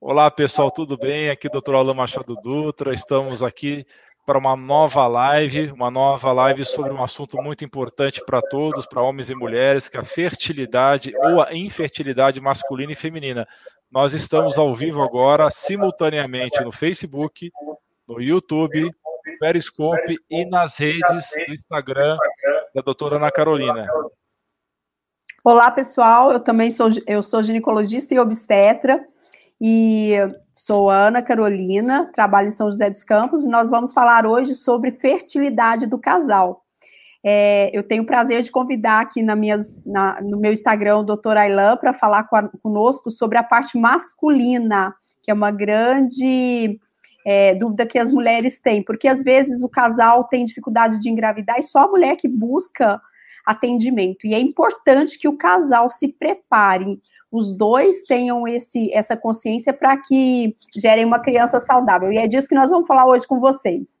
Olá, pessoal, tudo bem? Aqui é o Dr. Alain Machado Dutra. Estamos aqui para uma nova live, uma nova live sobre um assunto muito importante para todos, para homens e mulheres, que é a fertilidade ou a infertilidade masculina e feminina. Nós estamos ao vivo agora, simultaneamente no Facebook, no YouTube, no Periscope e nas redes do Instagram da doutora Ana Carolina. Olá, pessoal. Eu também sou, eu sou ginecologista e obstetra e sou Ana Carolina, trabalho em São José dos Campos e nós vamos falar hoje sobre fertilidade do casal. É, eu tenho o prazer de convidar aqui na na, no meu Instagram o doutor Ailan para falar a, conosco sobre a parte masculina, que é uma grande é, dúvida que as mulheres têm, porque às vezes o casal tem dificuldade de engravidar e só a mulher que busca atendimento. E é importante que o casal se prepare, os dois tenham esse, essa consciência para que gerem uma criança saudável. E é disso que nós vamos falar hoje com vocês.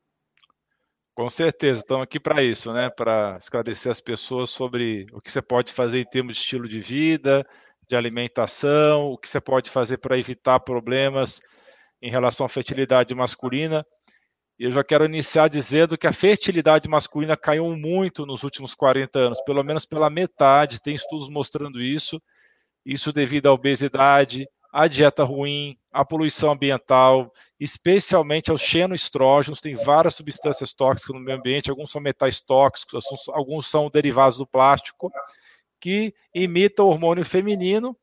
Com certeza, estamos aqui para isso, né? Para esclarecer as pessoas sobre o que você pode fazer em termos de estilo de vida, de alimentação, o que você pode fazer para evitar problemas em relação à fertilidade masculina. E eu já quero iniciar dizendo que a fertilidade masculina caiu muito nos últimos 40 anos, pelo menos pela metade, tem estudos mostrando isso. Isso devido à obesidade, à dieta ruim, à poluição ambiental, especialmente aos xenoestrógenos, tem várias substâncias tóxicas no meio ambiente, alguns são metais tóxicos, alguns são derivados do plástico, que imitam o hormônio feminino,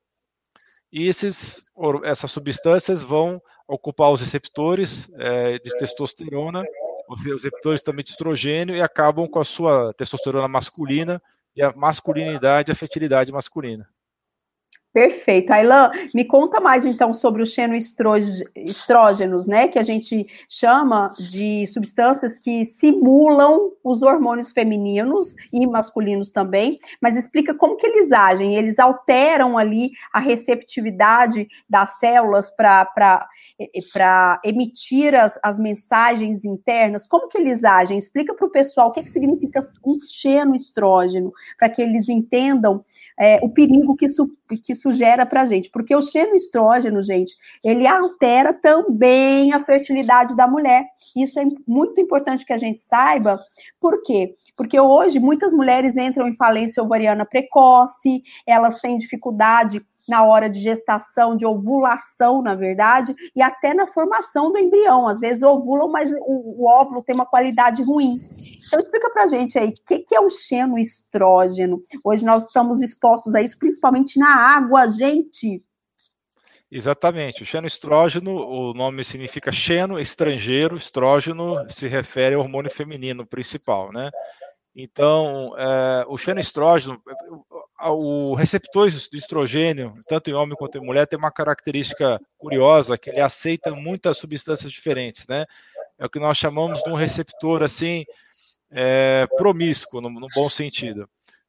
e esses, essas substâncias vão ocupar os receptores é, de testosterona, os receptores também de estrogênio, e acabam com a sua testosterona masculina e a masculinidade, a fertilidade masculina. Perfeito. Ailan, me conta mais então sobre os xenoestrógenos, né, que a gente chama de substâncias que simulam os hormônios femininos e masculinos também, mas explica como que eles agem, eles alteram ali a receptividade das células para emitir as, as mensagens internas, como que eles agem? Explica para o pessoal o que, que significa um xenoestrógeno, para que eles entendam é, o perigo que isso, que isso gera para gente. Porque o xenoestrógeno, gente, ele altera também a fertilidade da mulher. Isso é muito importante que a gente saiba. Por quê? Porque hoje muitas mulheres entram em falência ovariana precoce, elas têm dificuldade na hora de gestação, de ovulação, na verdade, e até na formação do embrião. Às vezes ovulam, mas o, o óvulo tem uma qualidade ruim. Então, explica pra gente aí, o que, que é o xenoestrógeno? Hoje nós estamos expostos a isso, principalmente na água, gente. Exatamente. O xenoestrógeno, o nome significa xeno, estrangeiro, estrógeno se refere ao hormônio feminino principal, né? Então, é, o xenoestrógeno, o receptor de estrogênio, tanto em homem quanto em mulher, tem uma característica curiosa, que ele aceita muitas substâncias diferentes, né? É o que nós chamamos de um receptor, assim, é, promíscuo, no, no bom sentido.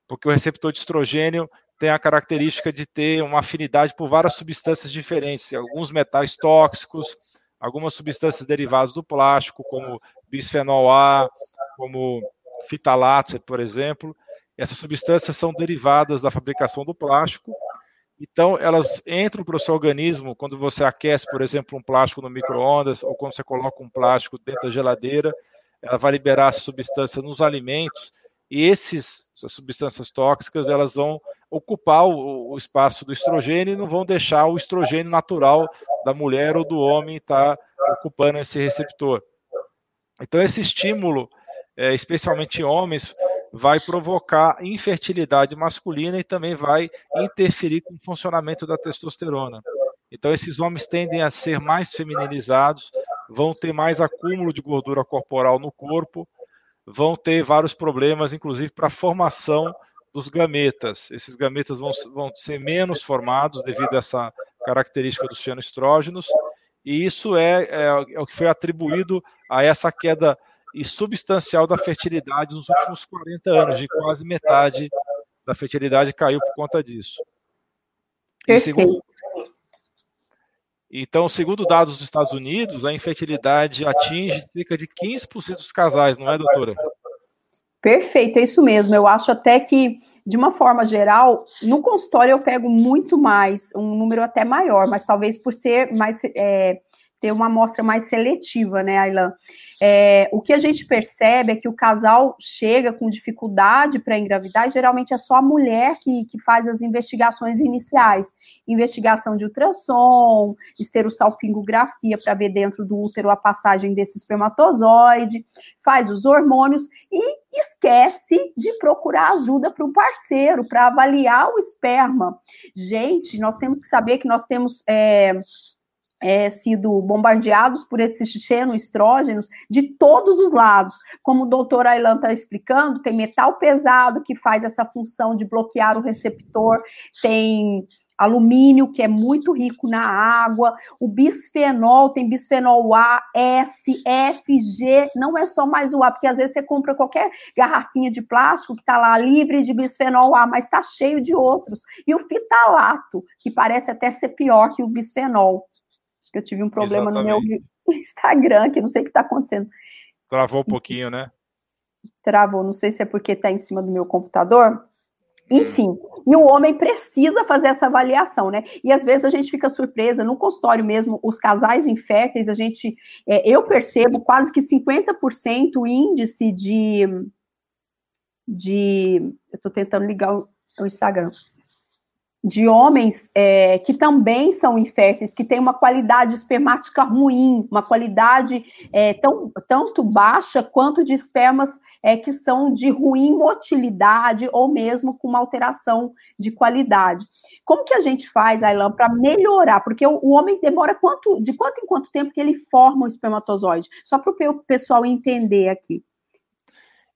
Porque o receptor de estrogênio tem a característica de ter uma afinidade por várias substâncias diferentes, alguns metais tóxicos, algumas substâncias derivadas do plástico, como bisfenol A, como fitalatos, por exemplo. Essas substâncias são derivadas da fabricação do plástico, então elas entram para o seu organismo quando você aquece, por exemplo, um plástico no micro-ondas ou quando você coloca um plástico dentro da geladeira, ela vai liberar essa substância nos alimentos e esses, essas substâncias tóxicas elas vão ocupar o, o, espaço do estrogênio e não vão deixar o estrogênio natural da mulher ou do homem estar ocupando esse receptor. Então esse estímulo é, especialmente homens, vai provocar infertilidade masculina e também vai interferir com o funcionamento da testosterona. Então, esses homens tendem a ser mais femininizados, vão ter mais acúmulo de gordura corporal no corpo, vão ter vários problemas, inclusive para a formação dos gametas. Esses gametas vão, vão ser menos formados devido a essa característica dos xenoestrógenos, e isso é, é, é o que foi atribuído a essa queda e substancial da fertilidade nos últimos 40 anos, de quase metade da fertilidade caiu por conta disso. Segundo, então, segundo dados dos Estados Unidos, a infertilidade atinge cerca de 15% dos casais, não é, doutora? Perfeito, é isso mesmo. Eu acho até que, de uma forma geral, no consultório eu pego muito mais, um número até maior, mas talvez por ser mais. É, ter uma amostra mais seletiva, né, Ailan? É, o que a gente percebe é que o casal chega com dificuldade para engravidar, e geralmente é só a mulher que, que faz as investigações iniciais. Investigação de ultrassom, esterossalpingografia para ver dentro do útero a passagem desse espermatozoide, faz os hormônios e esquece de procurar ajuda para o parceiro, para avaliar o esperma. Gente, nós temos que saber que nós temos. É, é, sido bombardeados por esses xenoestrógenos de todos os lados. Como o doutor Ailan está explicando, tem metal pesado que faz essa função de bloquear o receptor, tem alumínio, que é muito rico na água, o bisfenol, tem bisfenol A, S, F, G, não é só mais o A, porque às vezes você compra qualquer garrafinha de plástico que está lá livre de bisfenol A, mas está cheio de outros. E o fitalato, que parece até ser pior que o bisfenol que eu tive um problema Exatamente. no meu Instagram, que não sei o que está acontecendo. Travou um pouquinho, né? Travou, não sei se é porque está em cima do meu computador. Hum. Enfim, e o homem precisa fazer essa avaliação, né? E às vezes a gente fica surpresa, no consultório mesmo, os casais inférteis, a gente, é, eu percebo quase que 50% o índice de, de, eu estou tentando ligar o, o Instagram, de homens é, que também são inférteis, que têm uma qualidade espermática ruim, uma qualidade é, tão, tanto baixa quanto de espermas é, que são de ruim motilidade ou mesmo com uma alteração de qualidade. Como que a gente faz, Ailan, para melhorar? Porque o, o, homem demora quanto, de quanto em quanto tempo que ele forma o espermatozoide? Só para o pessoal entender aqui.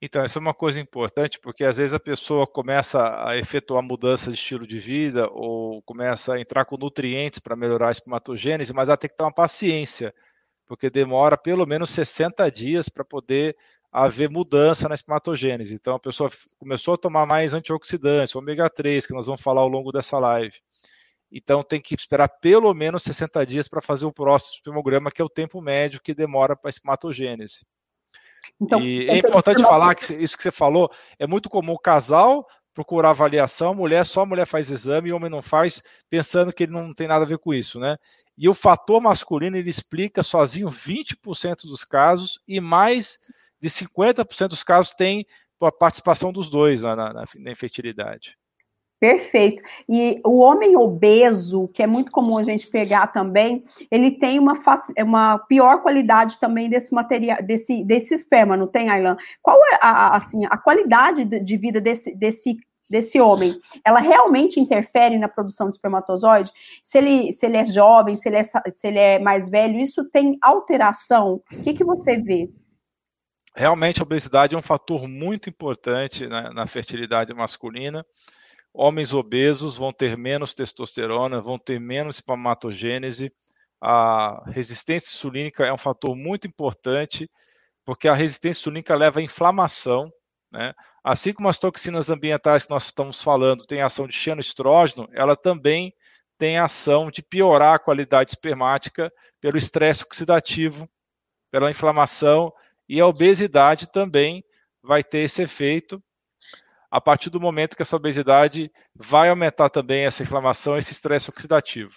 Então, isso é uma coisa importante, porque às vezes a pessoa começa a efetuar mudança de estilo de vida ou começa a entrar com nutrientes para melhorar a espermatogênese, mas ela tem que ter uma paciência, porque demora pelo menos 60 dias para poder haver mudança na espermatogênese. Então, a pessoa começou a tomar mais antioxidantes, ômega 3, que nós vamos falar ao longo dessa live. Então, tem que esperar pelo menos 60 dias para fazer o próximo espermograma, que é o tempo médio que demora para a espermatogênese. Então, e é importante falar que isso que você falou é muito comum o casal procurar avaliação, mulher só mulher faz exame e o homem não faz, pensando que ele não tem nada a ver com isso, né? E o fator masculino ele explica sozinho 20% dos casos e mais de 50% dos casos tem a participação dos dois na, na, na infertilidade. Perfeito. E o homem obeso, que é muito comum a gente pegar também, ele tem uma, uma pior qualidade também desse material, desse, desse esperma, não tem, Ailan? Qual é a, assim, a qualidade de vida desse, desse desse homem, ela realmente interfere na produção de espermatozoide? Se ele, se ele é jovem, se ele é, se ele é mais velho, isso tem alteração? O que, que você vê? Realmente a obesidade é um fator muito importante na, na fertilidade masculina homens obesos vão ter menos testosterona, vão ter menos espermatogênese. A resistência insulínica é um fator muito importante, porque a resistência insulínica leva à inflamação, né? Assim como as toxinas ambientais que nós estamos falando têm ação de xenoestrógeno, ela também tem ação de piorar a qualidade espermática pelo estresse oxidativo, pela inflamação, e a obesidade também vai ter esse efeito a partir do momento que essa obesidade vai aumentar também essa inflamação, esse estresse oxidativo.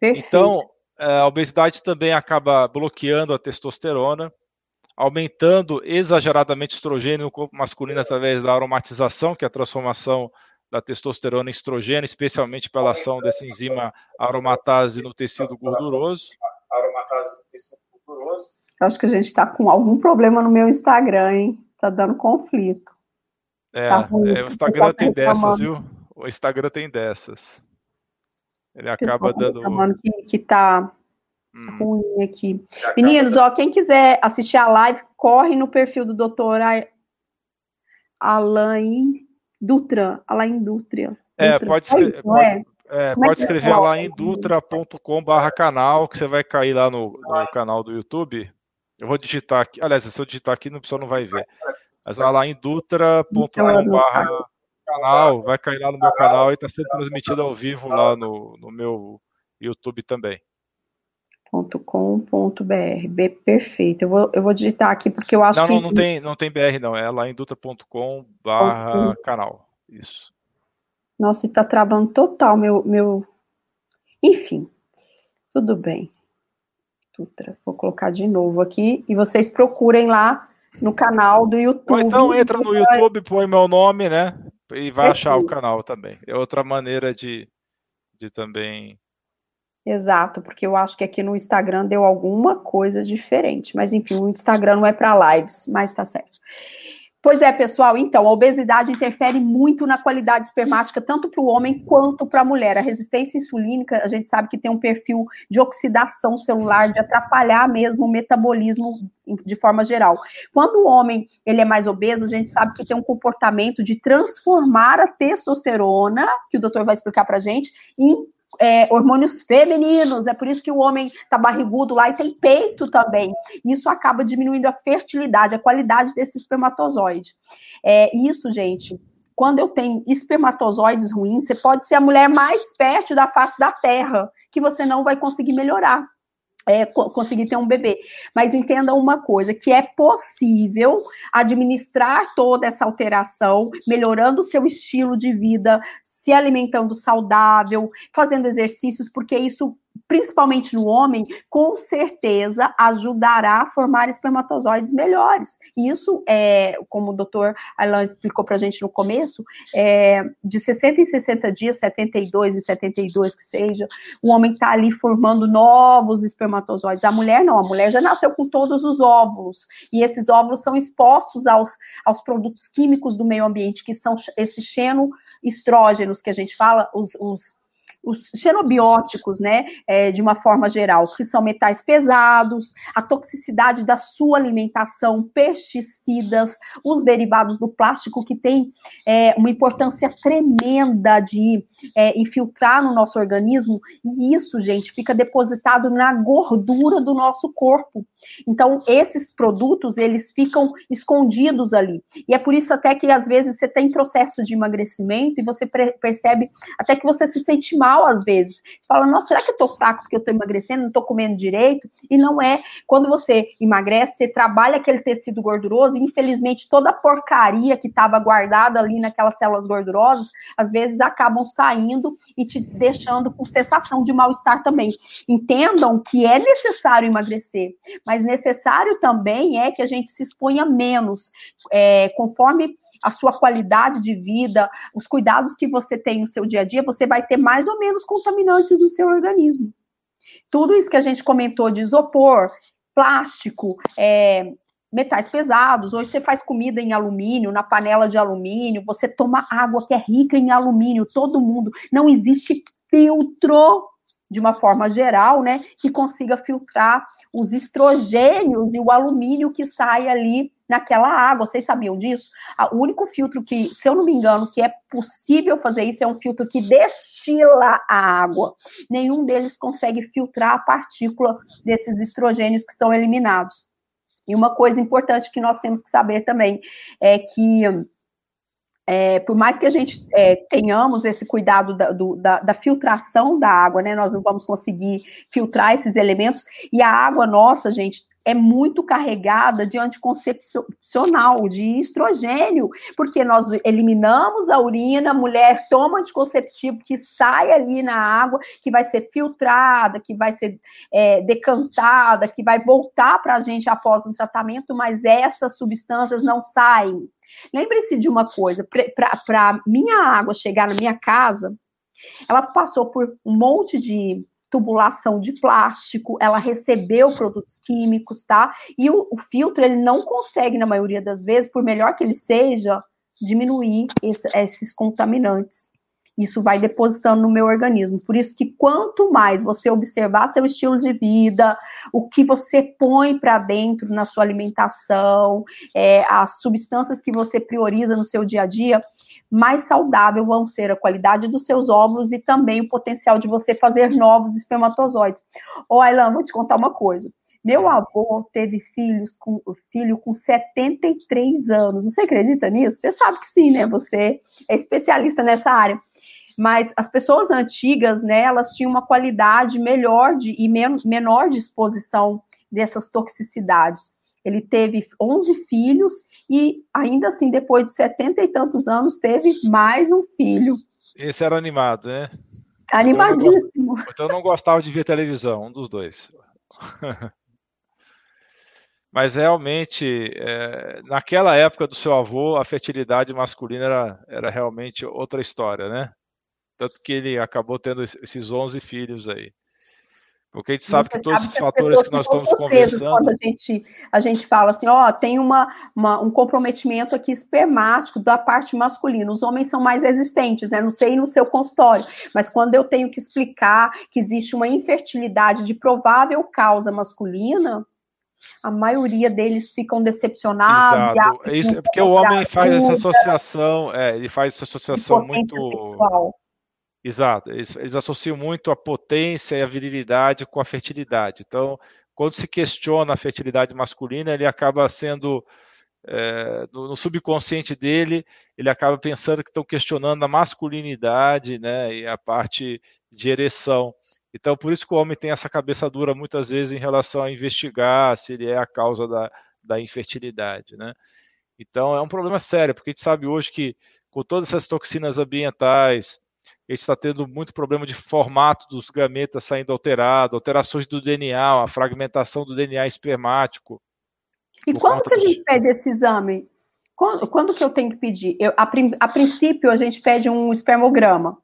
Perfeito. Então, é, a obesidade também acaba bloqueando a testosterona, aumentando exageradamente o estrogênio no corpo masculino através da aromatização, que é a transformação da testosterona em estrogênio, especialmente pela ação dessa enzima aromatase no tecido gorduroso. Aromatase no tecido gorduroso. Acho que a gente está com algum problema no meu Instagram, hein? Está dando conflito. É, tá é, o Instagram tem dessas, viu? O Instagram tem dessas. Ele acaba dando. Que, que tá hum. ruim aqui. Meninos, ó, quem quiser assistir a live, corre no perfil do doutor Alain Dutra. Alain Dutra. É, pode, escrever, pode, é? É, pode é escrever é lá em dutra.com/barra canal, que você vai cair lá no, no, canal do YouTube. Eu vou digitar aqui. Aliás, se eu digitar aqui, o pessoal não vai ver. Mas vai lá em dutra.com canal, vai cair lá no meu canal e está sendo transmitido ao vivo lá no, no meu YouTube também. .com.br. Perfeito. Eu vou, eu vou digitar aqui porque eu acho não, que. Não, não tem, não tem BR, não. É lá em dutra.com barra canal. Isso. Nossa, está travando total meu, meu. Enfim, tudo bem. Dutra, vou colocar de novo aqui e vocês procurem lá no canal do YouTube. Ou então entra no YouTube, põe meu nome, né? E vai achar o canal também. É outra maneira de, de também Exato, porque eu acho que aqui no Instagram deu alguma coisa diferente. Mas enfim, o Instagram não é para lives, mas tá certo. Pois é, pessoal, então, a obesidade interfere muito na qualidade espermática, tanto para o homem quanto para a mulher. A resistência insulínica, a gente sabe que tem um perfil de oxidação celular, de atrapalhar mesmo o metabolismo de forma geral. Quando o homem ele é mais obeso, a gente sabe que tem um comportamento de transformar a testosterona, que o doutor vai explicar para gente, em é, hormônios femininos, é por isso que o homem tá barrigudo lá e tem peito também. Isso acaba diminuindo a fertilidade, a qualidade desse espermatozoide. É, isso, gente, quando eu tenho espermatozoides ruins, você pode ser a mulher mais fértil da face da Terra, que você não vai conseguir melhorar é, conseguir ter um bebê. Mas entenda uma coisa, que é possível administrar toda essa alteração, melhorando o seu estilo de vida, se alimentando saudável, fazendo exercícios, porque isso principalmente no homem, com certeza ajudará a formar espermatozoides melhores. E isso, é, como o doutor Alan explicou para a gente no começo, é, de 60 em 60 dias, 72 e 72 que seja, o homem está ali formando novos espermatozoides. A mulher não, a mulher já nasceu com todos os óvulos. E esses óvulos são expostos aos, aos produtos químicos do meio ambiente, que são esses xenoestrógenos que a gente fala, os, os os xenobióticos, né, é, de uma forma geral, que são metais pesados, a toxicidade da sua alimentação, pesticidas, os derivados do plástico, que tem é, uma importância tremenda de é, infiltrar no nosso organismo, e isso, gente, fica depositado na gordura do nosso corpo. Então, esses produtos, eles ficam escondidos ali. E é por isso até que, às vezes, você tem processo de emagrecimento e você percebe até que você se sente mal às vezes. Fala, nossa, será que eu tô fraco porque eu tô emagrecendo, não tô comendo direito? E não é. Quando você emagrece, você trabalha aquele tecido gorduroso e, infelizmente, toda a porcaria que estava guardada ali naquelas células gordurosas, às vezes acabam saindo e te deixando com sensação de mal-estar também. Entendam que é necessário emagrecer, mas necessário também é que a gente se exponha menos, é, conforme a sua qualidade de vida, os cuidados que você tem no seu dia a dia, você vai ter mais ou menos contaminantes no seu organismo. Tudo isso que a gente comentou de isopor, plástico, é, metais pesados. Hoje você faz comida em alumínio, na panela de alumínio, você toma água que é rica em alumínio, todo mundo. Não existe filtro, de uma forma geral, né, que consiga filtrar os estrogênios e o alumínio que sai ali naquela água. Vocês sabiam disso? O único filtro que, se eu não me engano, que é possível fazer isso é um filtro que destila a água. Nenhum deles consegue filtrar a partícula desses estrogênios que são eliminados. E uma coisa importante que nós temos que saber também é que é, por mais que a gente é, tenhamos esse cuidado da, do, da, da, filtração da água, né, nós não vamos conseguir filtrar esses elementos, e a água nossa, gente, é muito carregada de anticoncepcional, de estrogênio, porque nós eliminamos a urina, a mulher toma anticonceptivo que sai ali na água, que vai ser filtrada, que vai ser é, decantada, que vai voltar para a gente após um tratamento, mas essas substâncias não saem. Lembre-se de uma coisa: para minha água chegar na minha casa, ela passou por um monte de tubulação de plástico, ela recebeu produtos químicos, tá? E o, o, filtro, ele não consegue, na maioria das vezes, por melhor que ele seja, diminuir esse, esses contaminantes isso vai depositando no meu organismo. Por isso que quanto mais você observar seu estilo de vida, o que você põe para dentro na sua alimentação, é, as substâncias que você prioriza no seu dia a dia, mais saudável vão ser a qualidade dos seus óvulos e também o potencial de você fazer novos espermatozoides. Ô, Ailan, vou te contar uma coisa. Meu avô teve filhos com filho com 73 anos. Você acredita nisso? Você sabe que sim, né? Você é especialista nessa área. Mas as pessoas antigas, né, elas tinham uma qualidade melhor de, e men menor de exposição dessas toxicidades. Ele teve 11 filhos e ainda assim, depois de 70 e tantos anos, teve mais um filho. Esse era animado, né? Animadíssimo. Então, não, então não gostava de ver televisão, um dos dois. Mas realmente, é, naquela época do seu avô, a fertilidade masculina era, era realmente outra história, né? Tanto que ele acabou tendo esses 11 filhos aí. Porque a gente sabe que todos esses fatores que nós estamos conversando. Quando a gente, a gente fala assim, ó, tem uma, uma, um comprometimento aqui espermático da parte masculina. Os homens são mais resistentes, né? Não sei no seu consultório, mas quando eu tenho que explicar que existe uma infertilidade de provável causa masculina, a maioria deles ficam decepcionados. Exato. Isso, é porque o homem faz essa associação, é, ele faz essa associação muito. Sexual. Exato, eles, eles, associam muito a potência e a virilidade com a fertilidade. Então, quando se questiona a fertilidade masculina, ele acaba sendo. É, no, no, subconsciente dele, ele acaba pensando que estão questionando a masculinidade né, e a parte de ereção. Então, por isso que o homem tem essa cabeça dura muitas vezes em relação a investigar se ele é a causa da, da infertilidade, né? Então, é um problema sério, porque a gente sabe hoje que com todas essas toxinas ambientais, a gente está tendo muito problema de formato dos gametas saindo alterado, alterações do DNA, a fragmentação do DNA espermático. E quando que a gente pede esse exame? Quando, quando, que eu tenho que pedir? Eu, a, a princípio, a gente pede um espermograma.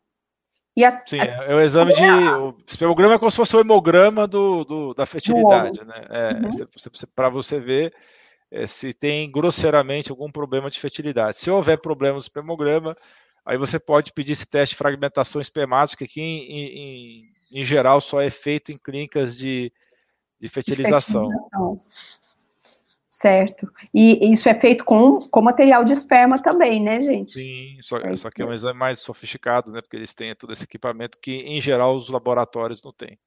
A, Sim, é, é o exame de. O espermograma é como se fosse o hemograma do, do da fertilidade, né? É, uhum. Para você ver é, se tem grosseiramente algum problema de fertilidade. Se houver problema no espermograma, aí você pode pedir esse teste de fragmentação espermática, que em, em, em geral só é feito em clínicas de, de fertilização. De fertilização. Certo. E isso é feito com, com material de esperma também, né, gente? Sim, só, é só que é um exame mais sofisticado, né? Porque eles têm todo esse equipamento que, em geral, os laboratórios não têm.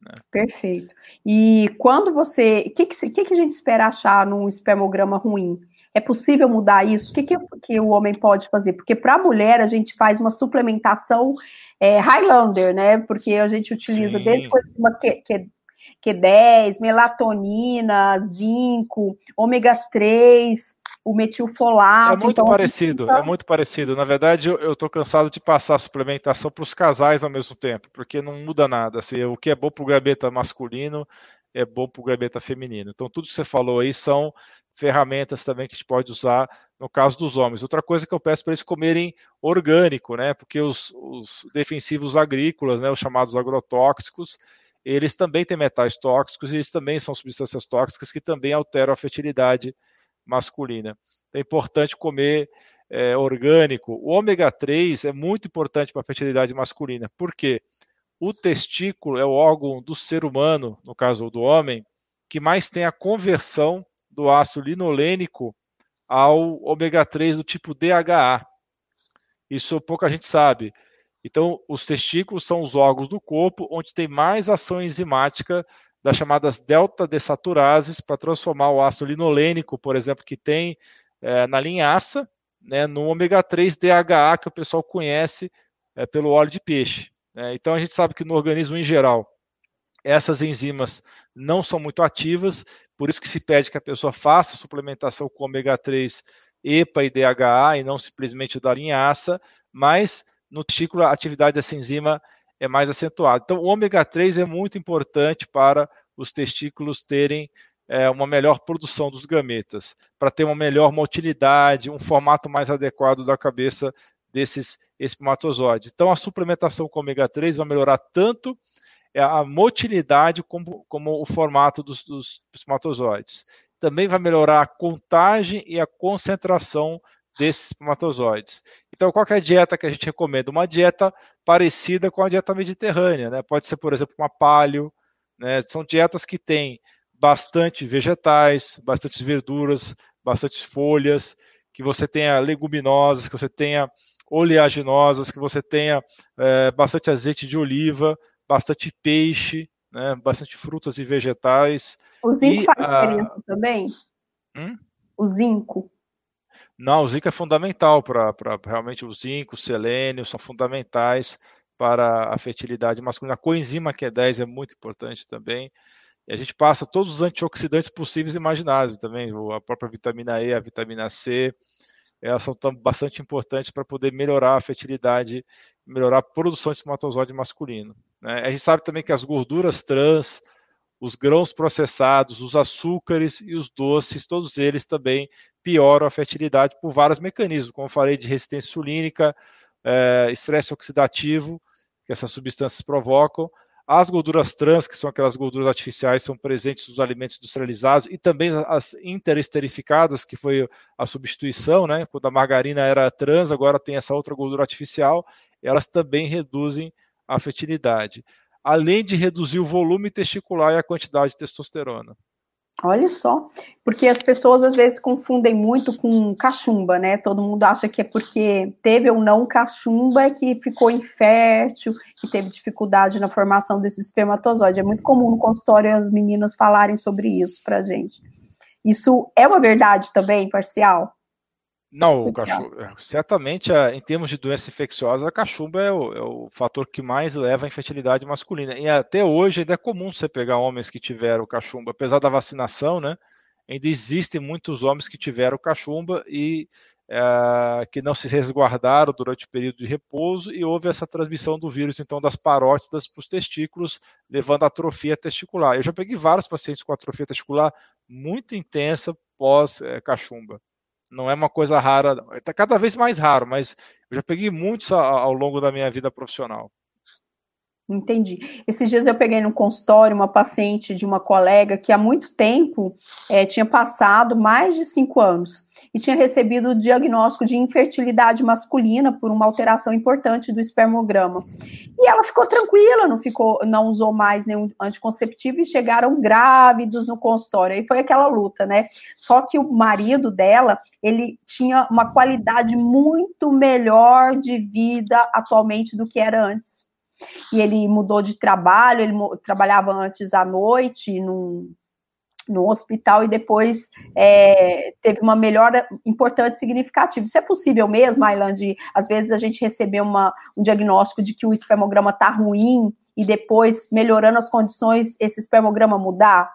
Né? Perfeito. E quando você. O que, que, que, a gente espera achar num espermograma ruim? É possível mudar isso? O que, que, que o homem pode fazer? Porque para a mulher a gente faz uma suplementação é, Highlander, né? Porque a gente utiliza Sim. desde uma que, que Q10, melatonina, zinco, ômega 3, o metilfolato. É muito então, parecido, é muito parecido. Na verdade, eu estou cansado de passar suplementação para os casais ao mesmo tempo, porque não muda nada. Assim, o que é bom para o gabeta masculino é bom para o gabeta feminino. Então, tudo que você falou aí são ferramentas também que a gente pode usar no caso dos homens. Outra coisa que eu peço para eles comerem orgânico, né? Porque os, os defensivos agrícolas, né, os chamados agrotóxicos, eles também têm metais tóxicos e eles também são substâncias tóxicas que também alteram a fertilidade masculina. Então, é importante comer é, orgânico. O ômega 3 é muito importante para a fertilidade masculina. Por quê? O testículo é o órgão do ser humano, no caso do homem, que mais tem a conversão do ácido linolênico ao ômega 3 do tipo DHA. Isso pouca gente sabe. Então, os testículos são os órgãos do corpo onde tem mais ação enzimática das chamadas delta-desaturases para transformar o ácido linolênico, por exemplo, que tem é, na linhaça, né, no ômega 3 DHA, que o pessoal conhece é, pelo óleo de peixe. Né? Então, a gente sabe que no organismo em geral, essas enzimas não são muito ativas, por isso que se pede que a pessoa faça suplementação com ômega 3 EPA e DHA e não simplesmente da linhaça, mas no testículo a atividade dessa enzima é mais acentuada. Então, o ômega 3 é muito importante para os testículos terem é, uma melhor produção dos gametas, para ter uma melhor motilidade, um formato mais adequado da cabeça desses espermatozoides. Então, a suplementação com ômega 3 vai melhorar tanto a motilidade como, como o formato dos, dos espermatozoides. Também vai melhorar a contagem e a concentração desses espermatozoides. Então, qual é a dieta que a gente recomenda? Uma dieta parecida com a dieta mediterrânea, né? Pode ser, por exemplo, uma paleo, né? São dietas que têm bastante vegetais, bastante verduras, bastante folhas, que você tenha leguminosas, que você tenha oleaginosas, que você tenha é, bastante azeite de oliva, bastante peixe, né? bastante frutas e vegetais. O zinco e, faz diferença também? Hum? O zinco. Não, o zinco é fundamental para realmente o zinco, o selênio são fundamentais para a fertilidade masculina. A coenzima Q10 é muito importante também. E a gente passa todos os antioxidantes possíveis e imagináveis também, a própria vitamina E, a vitamina C, elas são bastante importantes para poder melhorar a fertilidade, melhorar a produção de espermatozoide masculino. Né? A gente sabe também que as gorduras trans, os grãos processados, os açúcares e os doces, todos eles também pioram a fertilidade por vários mecanismos, como eu falei, de resistência insulínica, é, estresse oxidativo, que essas substâncias provocam, as gorduras trans, que são aquelas gorduras artificiais, são presentes nos alimentos industrializados e também as interesterificadas, que foi a substituição, né? Quando a margarina era trans, agora tem essa outra gordura artificial, elas também reduzem a fertilidade, além de reduzir o volume testicular e a quantidade de testosterona. Olha só, porque as pessoas às vezes confundem muito com cachumba, né? Todo mundo acha que é porque teve ou não cachumba que ficou infértil, que teve dificuldade na formação desse espermatozoide. É muito comum no consultório as meninas falarem sobre isso pra gente. Isso é uma verdade também, parcial? Não, o cachumba, é, certamente, em termos de doença infecciosa, a cachumba é o, é o, fator que mais leva à infertilidade masculina. E até hoje ainda é comum você pegar homens que tiveram cachumba, apesar da vacinação, né? Ainda existem muitos homens que tiveram cachumba e é, que não se resguardaram durante o período de repouso e houve essa transmissão do vírus, então, das parótidas para os testículos, levando a atrofia testicular. Eu já peguei vários pacientes com atrofia testicular muito intensa pós-cachumba. É, não é uma coisa rara, está cada vez mais raro, mas eu já peguei muitos ao longo da minha vida profissional. Entendi. Esses dias eu peguei no consultório uma paciente de uma colega que há muito tempo é, tinha passado mais de cinco anos e tinha recebido o diagnóstico de infertilidade masculina por uma alteração importante do espermograma. E ela ficou tranquila, não ficou, não usou mais nenhum anticonceptivo e chegaram grávidos no consultório. E foi aquela luta, né? Só que o marido dela, ele tinha uma qualidade muito melhor de vida atualmente do que era antes e ele mudou de trabalho, ele trabalhava antes à noite num, no hospital e depois é, teve uma melhora importante significativa. Isso é possível mesmo, Ailan, de às vezes a gente receber um diagnóstico de que o espermograma está ruim e depois, melhorando as condições, esse espermograma mudar?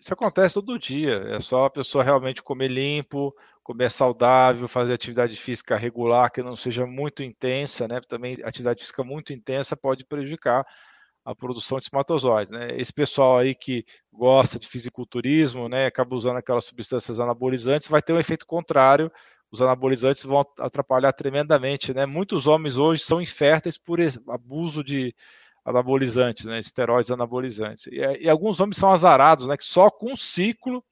Isso acontece todo dia, é só a pessoa realmente comer limpo, comer saudável, fazer atividade física regular, que não seja muito intensa, né? Também atividade física muito intensa pode prejudicar a produção de espermatozoides, né? Esse pessoal aí que gosta de fisiculturismo, né, acaba usando aquelas substâncias anabolizantes, vai ter um efeito contrário. Os anabolizantes vão atrapalhar tremendamente, né? Muitos homens hoje são inférteis por abuso de anabolizantes, né, esteroides anabolizantes. E, e, alguns homens são azarados, né, que só com um ciclo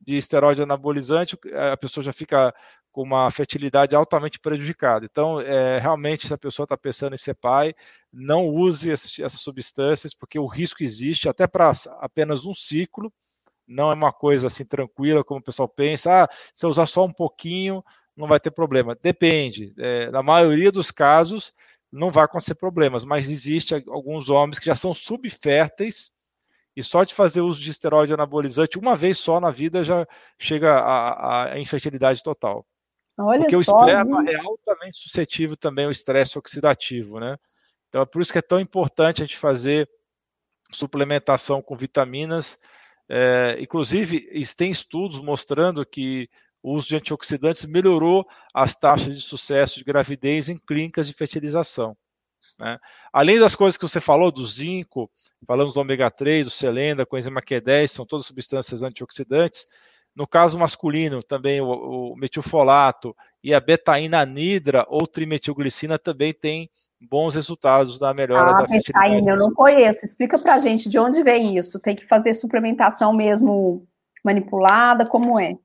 de esteroide anabolizante a pessoa já fica com uma fertilidade altamente prejudicada. Então, é, realmente, se a pessoa está pensando em ser pai, não use essas, essas substâncias, porque o risco existe até para apenas um ciclo. Não é uma coisa assim tranquila, como o pessoal pensa. Ah, se eu usar só um pouquinho, não vai ter problema. Depende. É, na maioria dos casos, não vai acontecer problemas, mas existe alguns homens que já são subférteis e só de fazer uso de esteroide anabolizante uma vez só na vida já chega à infertilidade total. Olha Porque só, o esperma viu? é altamente suscetível também ao estresse oxidativo, né? Então é por isso que é tão importante a gente fazer suplementação com vitaminas. É, inclusive, tem estudos mostrando que o uso de antioxidantes melhorou as taxas de sucesso de gravidez em clínicas de fertilização. Né? Além das coisas que você falou, do zinco, falamos do ômega 3, do seleno, da coenzima Q10, são todas substâncias antioxidantes. No caso masculino, também o, o metilfolato e a betaína anidra ou trimetilglicina também têm bons resultados da melhora ah, da. Betaína, eu não conheço. Explica pra gente de onde vem isso. Tem que fazer suplementação mesmo manipulada, como é?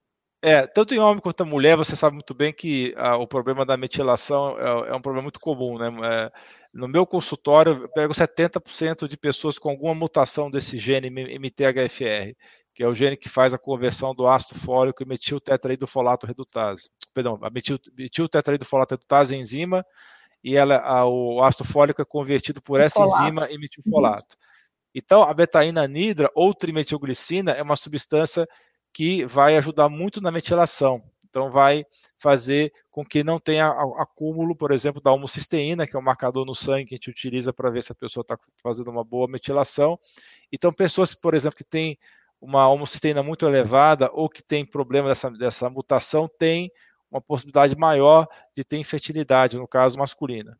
É, tanto em homem quanto em mulher, você sabe muito bem que ah, o problema da metilação é, é, um problema muito comum, né? É, no meu consultório, eu pego 70% de pessoas com alguma mutação desse gene MTHFR, que é o gene que faz a conversão do ácido fólico e metiltetraidofolato redutase. Perdão, a metil, metiltetraidofolato redutase é enzima e ela, a, o ácido fólico é convertido por essa enzima em metilfolato. Então, a betaína anidra ou trimetilglicina é uma substância que vai ajudar muito na metilação. Então, vai fazer com que não tenha acúmulo, por exemplo, da homocisteína, que é um marcador no sangue que a gente utiliza para ver se a pessoa está fazendo uma boa metilação. Então, pessoas, por exemplo, que têm uma homocisteína muito elevada ou que tem problema dessa, dessa mutação, tem uma possibilidade maior de ter infertilidade, no caso masculina.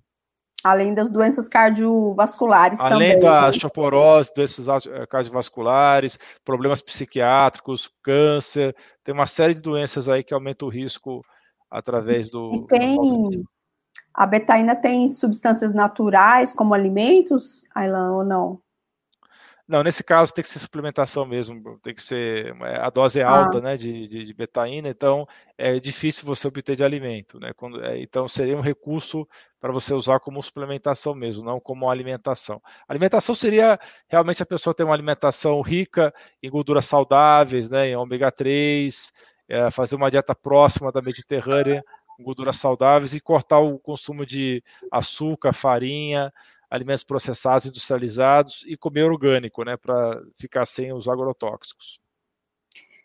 Além das doenças cardiovasculares Além também. Além da osteoporose, doenças eh, cardiovasculares, problemas psiquiátricos, câncer, tem uma série de doenças aí que aumentam o risco através do... E tem... A betaína tem substâncias naturais como alimentos, Ailan, ou não? Não, nesse caso tem que ser suplementação mesmo, tem que ser é, a dose é alta, ah. né, de, de, de, betaína, então é difícil você obter de alimento, né? Quando, é, então seria um recurso para você usar como suplementação mesmo, não como alimentação. Alimentação seria realmente a pessoa ter uma alimentação rica em gorduras saudáveis, né, em ômega 3, é, fazer uma dieta próxima da Mediterrânea, com gorduras saudáveis e cortar o consumo de açúcar, farinha, alimentos processados, industrializados e comer orgânico, né, para ficar sem os agrotóxicos.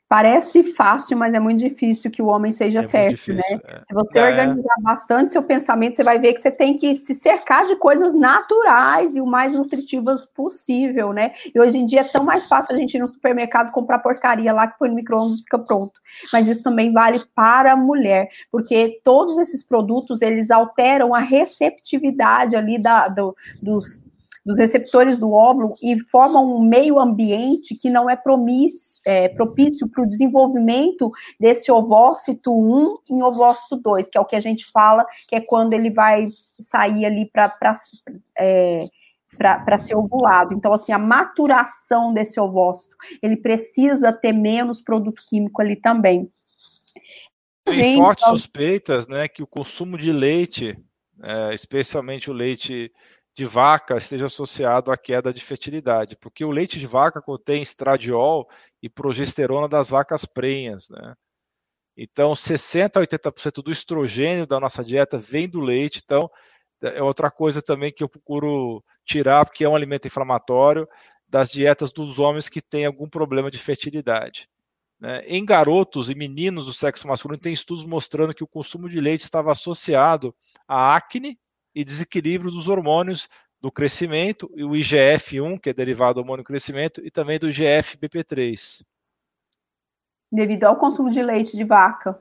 Parece fácil, mas é muito difícil que o homem seja é fértil, né? É. Se você é. organizar bastante seu pensamento, você vai ver que você tem que se cercar de coisas naturais e o mais nutritivas possível, né? E hoje em dia é tão mais fácil a gente ir no supermercado comprar porcaria lá que põe no micro-ondas e fica pronto. Mas isso também vale para a mulher, porque todos esses produtos, eles alteram a receptividade ali da, do, dos dos receptores do óvulo e formam um meio ambiente que não é, promício, é propício para o desenvolvimento desse ovócito 1 em ovócito 2, que é o que a gente fala, que é quando ele vai sair ali para é, para ser ovulado. Então, assim, a maturação desse ovócito, ele precisa ter menos produto químico ali também. Tem fortes suspeitas, né, que o consumo de leite, é, especialmente o leite de vaca esteja associado à queda de fertilidade, porque o leite de vaca contém estradiol e progesterona das vacas prenhas, né? Então, 60 a 80% do estrogênio da nossa dieta vem do leite, então é outra coisa também que eu procuro tirar, porque é um alimento inflamatório, das dietas dos homens que têm algum problema de fertilidade. Né? Em garotos e meninos do sexo masculino, tem estudos mostrando que o consumo de leite estava associado à acne e desequilíbrio dos hormônios do crescimento, e o IGF-1, que é derivado do hormônio crescimento, e também do GF-BP3. Devido ao consumo de leite de vaca.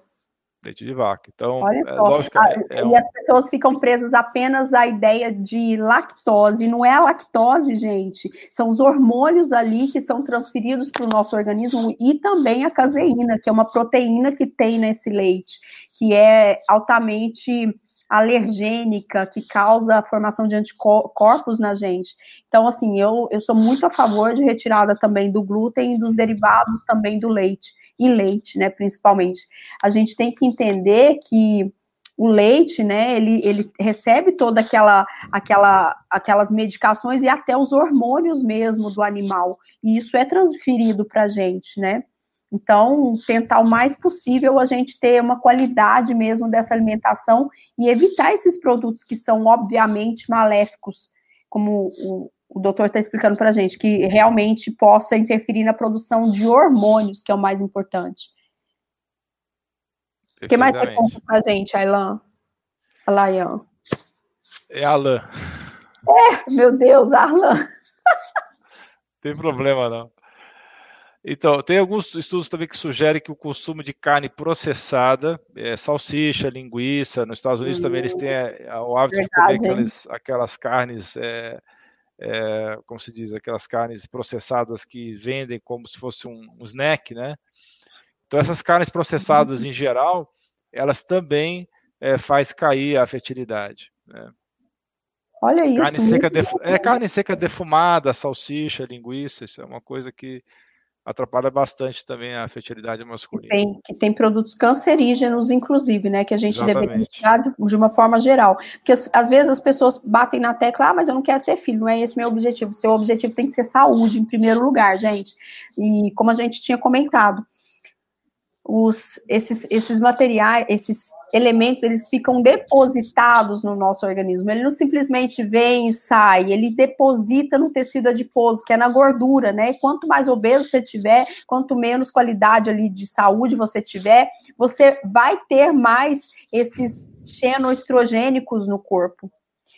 Leite de vaca. Então, Olha é, lógico. Ah, é, é e um... as pessoas ficam presas apenas à ideia de lactose. Não é a lactose, gente. São os hormônios ali que são transferidos para o nosso organismo e também a caseína, que é uma proteína que tem nesse leite, que é altamente alergênica que causa a formação de anticorpos na gente. Então, assim, eu, eu sou muito a favor de retirada também do glúten e dos derivados também do leite, e leite, né, principalmente. A gente tem que entender que o leite, né, ele, ele recebe toda aquela, aquela, aquelas medicações e até os hormônios mesmo do animal, e isso é transferido para a gente, né. Então, tentar o mais possível a gente ter uma qualidade mesmo dessa alimentação e evitar esses produtos que são obviamente maléficos, como o, o doutor está explicando para a gente, que realmente possa interferir na produção de hormônios, que é o mais importante. O que mais você conta para a gente, Ailan? Alain. É Alan. É, meu Deus, Arlan. Tem problema não. Então, tem alguns estudos também que sugerem que o consumo de carne processada, é, salsicha, linguiça, nos Estados Unidos hum, também eles têm é, o hábito verdade, de comer aquelas, aquelas carnes, é, é, como se diz, aquelas carnes processadas que vendem como se fosse um, um snack, né? Então, essas carnes processadas uhum. em geral, elas também é, faz cair a fertilidade. Né? Olha isso. Carne seca, é carne seca defumada, salsicha, linguiça, isso é uma coisa que atrapalha bastante também a fertilidade masculina. Tem, que tem produtos cancerígenos, inclusive, né, que a gente Exatamente. deve usar de uma forma geral. Porque às vezes as pessoas batem na tecla, ah, mas eu não quero ter filho, não é esse meu objetivo. Seu objetivo tem que ser saúde em primeiro lugar, gente. E como a gente tinha comentado, os, esses, esses materiais, esses elementos eles ficam depositados no nosso organismo. Ele não simplesmente vem e sai, ele deposita no tecido adiposo, que é na gordura, né? Quanto mais obeso você tiver, quanto menos qualidade ali de saúde você tiver, você vai ter mais esses xenoestrogênicos no corpo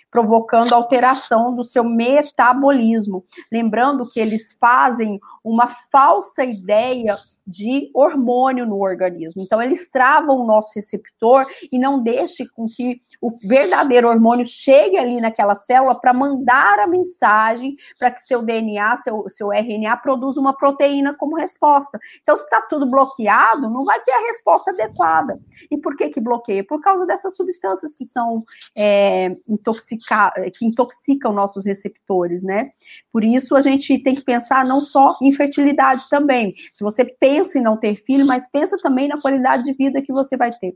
provocando alteração do seu metabolismo. Lembrando que eles fazem uma falsa ideia de hormônio no organismo. Então, eles travam o nosso receptor e não deixam com que o verdadeiro hormônio chegue ali naquela célula para mandar a mensagem para que seu DNA, seu, seu RNA produza uma proteína como resposta. Então, se está tudo bloqueado, não vai ter a resposta adequada. E por que que bloqueia? Por causa dessas substâncias que são é, que intoxicam nossos receptores, né? Por isso, a gente tem que pensar não só em fertilidade também. Se você pensa pensa em não ter filho, mas pensa também na qualidade de vida que você vai ter.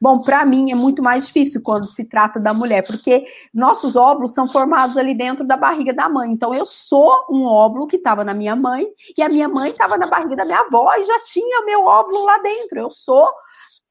Bom, para mim é muito mais difícil quando se trata da mulher, porque nossos óvulos são formados ali dentro da barriga da mãe. Então eu sou um óvulo que estava na minha mãe e a minha mãe estava na barriga da minha avó e já tinha meu óvulo lá dentro. Eu sou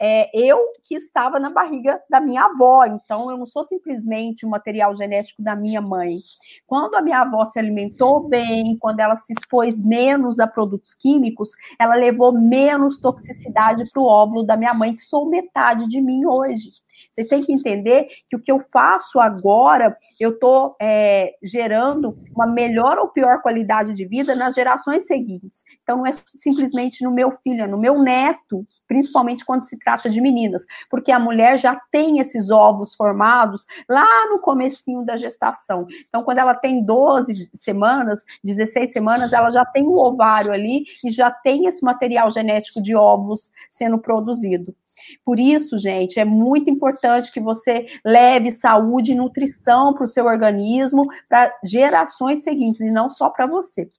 é, eu que estava na barriga da minha avó, então eu não sou simplesmente o material genético da minha mãe. Quando a minha avó se alimentou bem, quando ela se expôs menos a produtos químicos, ela levou menos toxicidade para o óvulo da minha mãe, que sou metade de mim hoje. Vocês têm que entender que o que eu faço agora, eu estou é, gerando uma melhor ou pior qualidade de vida nas gerações seguintes. Então, não é simplesmente no meu filho, é no meu neto, principalmente quando se trata de meninas, porque a mulher já tem esses ovos formados lá no comecinho da gestação. Então, quando ela tem 12 semanas, 16 semanas, ela já tem o ovário ali e já tem esse material genético de ovos sendo produzido. Por isso, gente, é muito importante que você leve saúde e nutrição para o seu organismo, para gerações seguintes, e não só para você.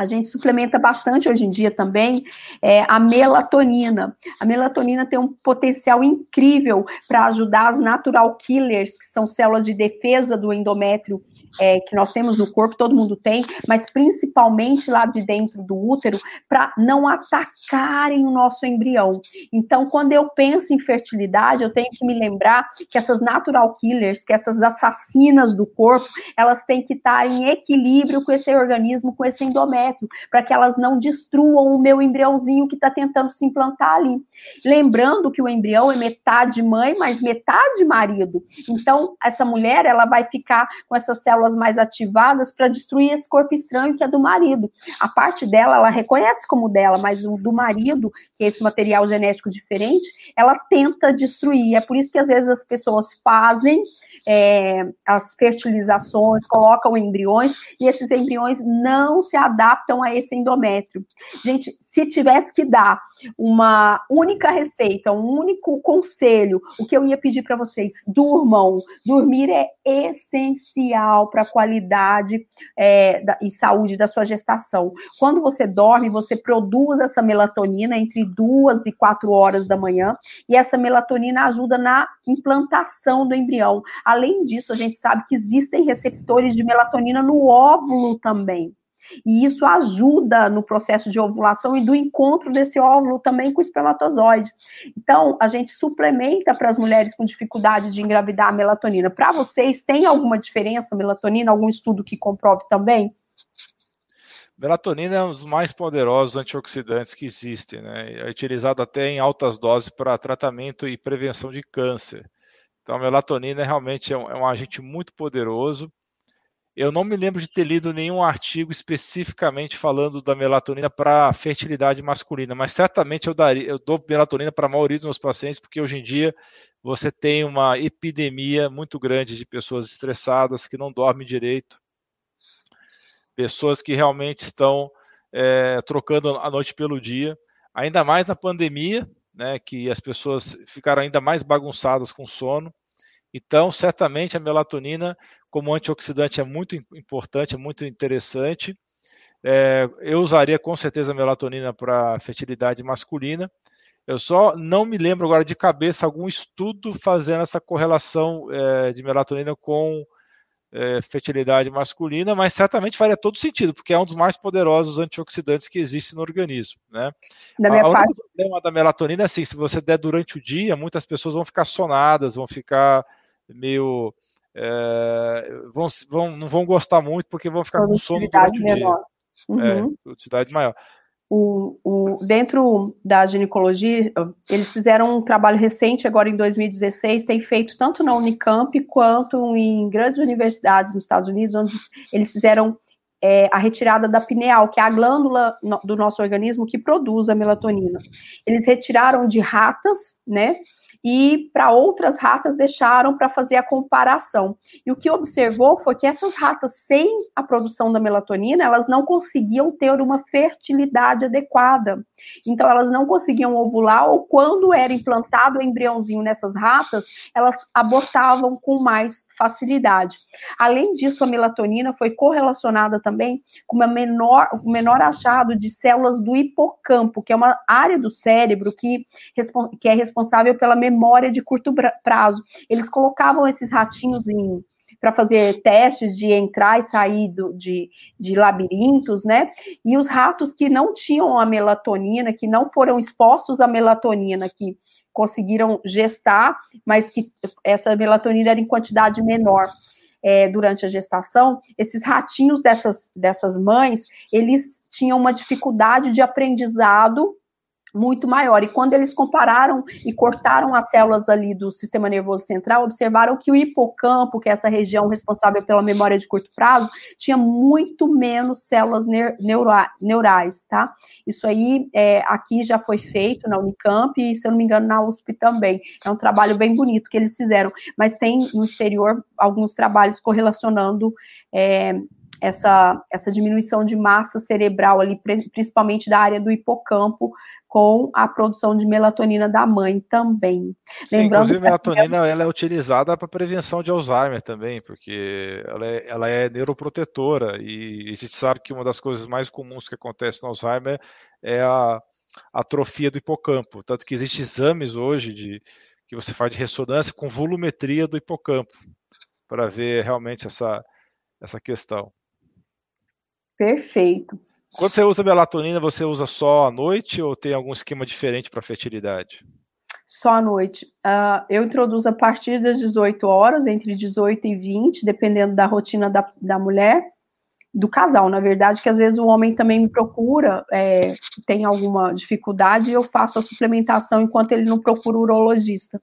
A gente suplementa bastante hoje em dia também é, a melatonina. A melatonina tem um potencial incrível para ajudar as natural killers, que são células de defesa do endométrio é, que nós temos no corpo, todo mundo tem, mas principalmente lá de dentro do útero, para não atacarem o nosso embrião. Então, quando eu penso em fertilidade, eu tenho que me lembrar que essas natural killers, que essas assassinas do corpo, elas têm que estar em equilíbrio com esse organismo, com esse endométrio, para que elas não destruam o meu embriãozinho que está tentando se implantar ali. Lembrando que o embrião é metade mãe, mas metade marido. Então, essa mulher, ela vai ficar com essas células células mais ativadas para destruir esse corpo estranho que é do marido. A parte dela, ela reconhece como dela, mas o do marido, que é esse material genético diferente, ela tenta destruir. É por isso que às vezes as pessoas fazem é, as fertilizações, colocam embriões e esses embriões não se adaptam a esse endométrio. Gente, se tivesse que dar uma única receita, um único conselho, o que eu ia pedir para vocês, durmam. Dormir é essencial para a qualidade é, da, e saúde da sua gestação. Quando você dorme, você produz essa melatonina entre duas e quatro horas da manhã e essa melatonina ajuda na implantação do embrião. Além disso, a gente sabe que existem receptores de melatonina no óvulo também. E isso ajuda no processo de ovulação e do encontro desse óvulo também com o espermatozoide. Então, a gente suplementa para as mulheres com dificuldade de engravidar a melatonina. Para vocês, tem alguma diferença melatonina? Algum estudo que comprove também? Melatonina é um dos mais poderosos antioxidantes que existem, né? É utilizado até em altas doses para tratamento e prevenção de câncer. Então, a melatonina realmente é um, é um agente muito poderoso. Eu não me lembro de ter lido nenhum artigo especificamente falando da melatonina para fertilidade masculina, mas certamente eu, daria, eu dou melatonina para a maioria dos meus pacientes, porque hoje em dia você tem uma epidemia muito grande de pessoas estressadas que não dormem direito, pessoas que realmente estão é, trocando a noite pelo dia, ainda mais na pandemia, né, que as pessoas ficaram ainda mais bagunçadas com sono. Então, certamente a melatonina, como antioxidante, é muito importante, é muito interessante. É, eu usaria com certeza a melatonina para fertilidade masculina. Eu só não me lembro agora de cabeça algum estudo fazendo essa correlação é, de melatonina com é, fertilidade masculina, mas certamente faria todo sentido, porque é um dos mais poderosos antioxidantes que existe no organismo. Né? Da minha a, parte... O problema da melatonina é assim, se você der durante o dia, muitas pessoas vão ficar sonadas, vão ficar meio... É, vão, vão, não vão gostar muito porque vão ficar com sono durante menor. o dia. É, uhum. É, produtividade maior o, o, dentro da ginecologia, eles fizeram um trabalho recente, agora em 2016, tem feito tanto na Unicamp quanto em grandes universidades nos Estados Unidos, onde eles fizeram é, a retirada da pineal, que é a glândula no, do nosso organismo que produz a melatonina. Eles retiraram de ratas, né? E para outras ratas deixaram para fazer a comparação. E o que observou foi que essas ratas sem a produção da melatonina, elas não conseguiam ter uma fertilidade adequada. Então elas não conseguiam ovular ou quando era implantado o embriãozinho nessas ratas, elas abortavam com mais facilidade. Além disso, a melatonina foi correlacionada também com uma menor, um menor achado de células do hipocampo, que é uma área do cérebro que, que é responsável pela memória memória de curto prazo. Eles colocavam esses ratinhos em para fazer testes de entrar e sair do, de, de labirintos, né? E os ratos que não tinham a melatonina, que não foram expostos à melatonina, que conseguiram gestar, mas que essa melatonina era em quantidade menor. É, durante a gestação, esses ratinhos dessas, dessas mães, eles tinham uma dificuldade de aprendizado muito maior. E quando eles compararam e cortaram as células ali do sistema nervoso central, observaram que o hipocampo, que é essa região responsável pela memória de curto prazo, tinha muito menos células neura neurais, tá? Isso aí é, aqui já foi feito na Unicamp e, se eu não me engano, na USP também. É um trabalho bem bonito que eles fizeram, mas tem no exterior alguns trabalhos correlacionando é, essa, essa diminuição de massa cerebral ali, principalmente da área do hipocampo, com a produção de melatonina da mãe também. Sim, Lembrando inclusive, a melatonina ela é utilizada para prevenção de Alzheimer também, porque ela é, ela é neuroprotetora e a gente sabe que uma das coisas mais comuns que acontece no Alzheimer é a atrofia do hipocampo, tanto que existem exames hoje de que você faz de ressonância com volumetria do hipocampo para ver realmente essa essa questão. Perfeito. Quando você usa melatonina, você usa só à noite ou tem algum esquema diferente para fertilidade? Só à noite. Uh, eu introduzo a partir das 18 horas, entre 18 e 20, dependendo da rotina da, da mulher, do casal, na verdade, que às vezes o homem também me procura, é, tem alguma dificuldade, e eu faço a suplementação enquanto ele não procura o urologista.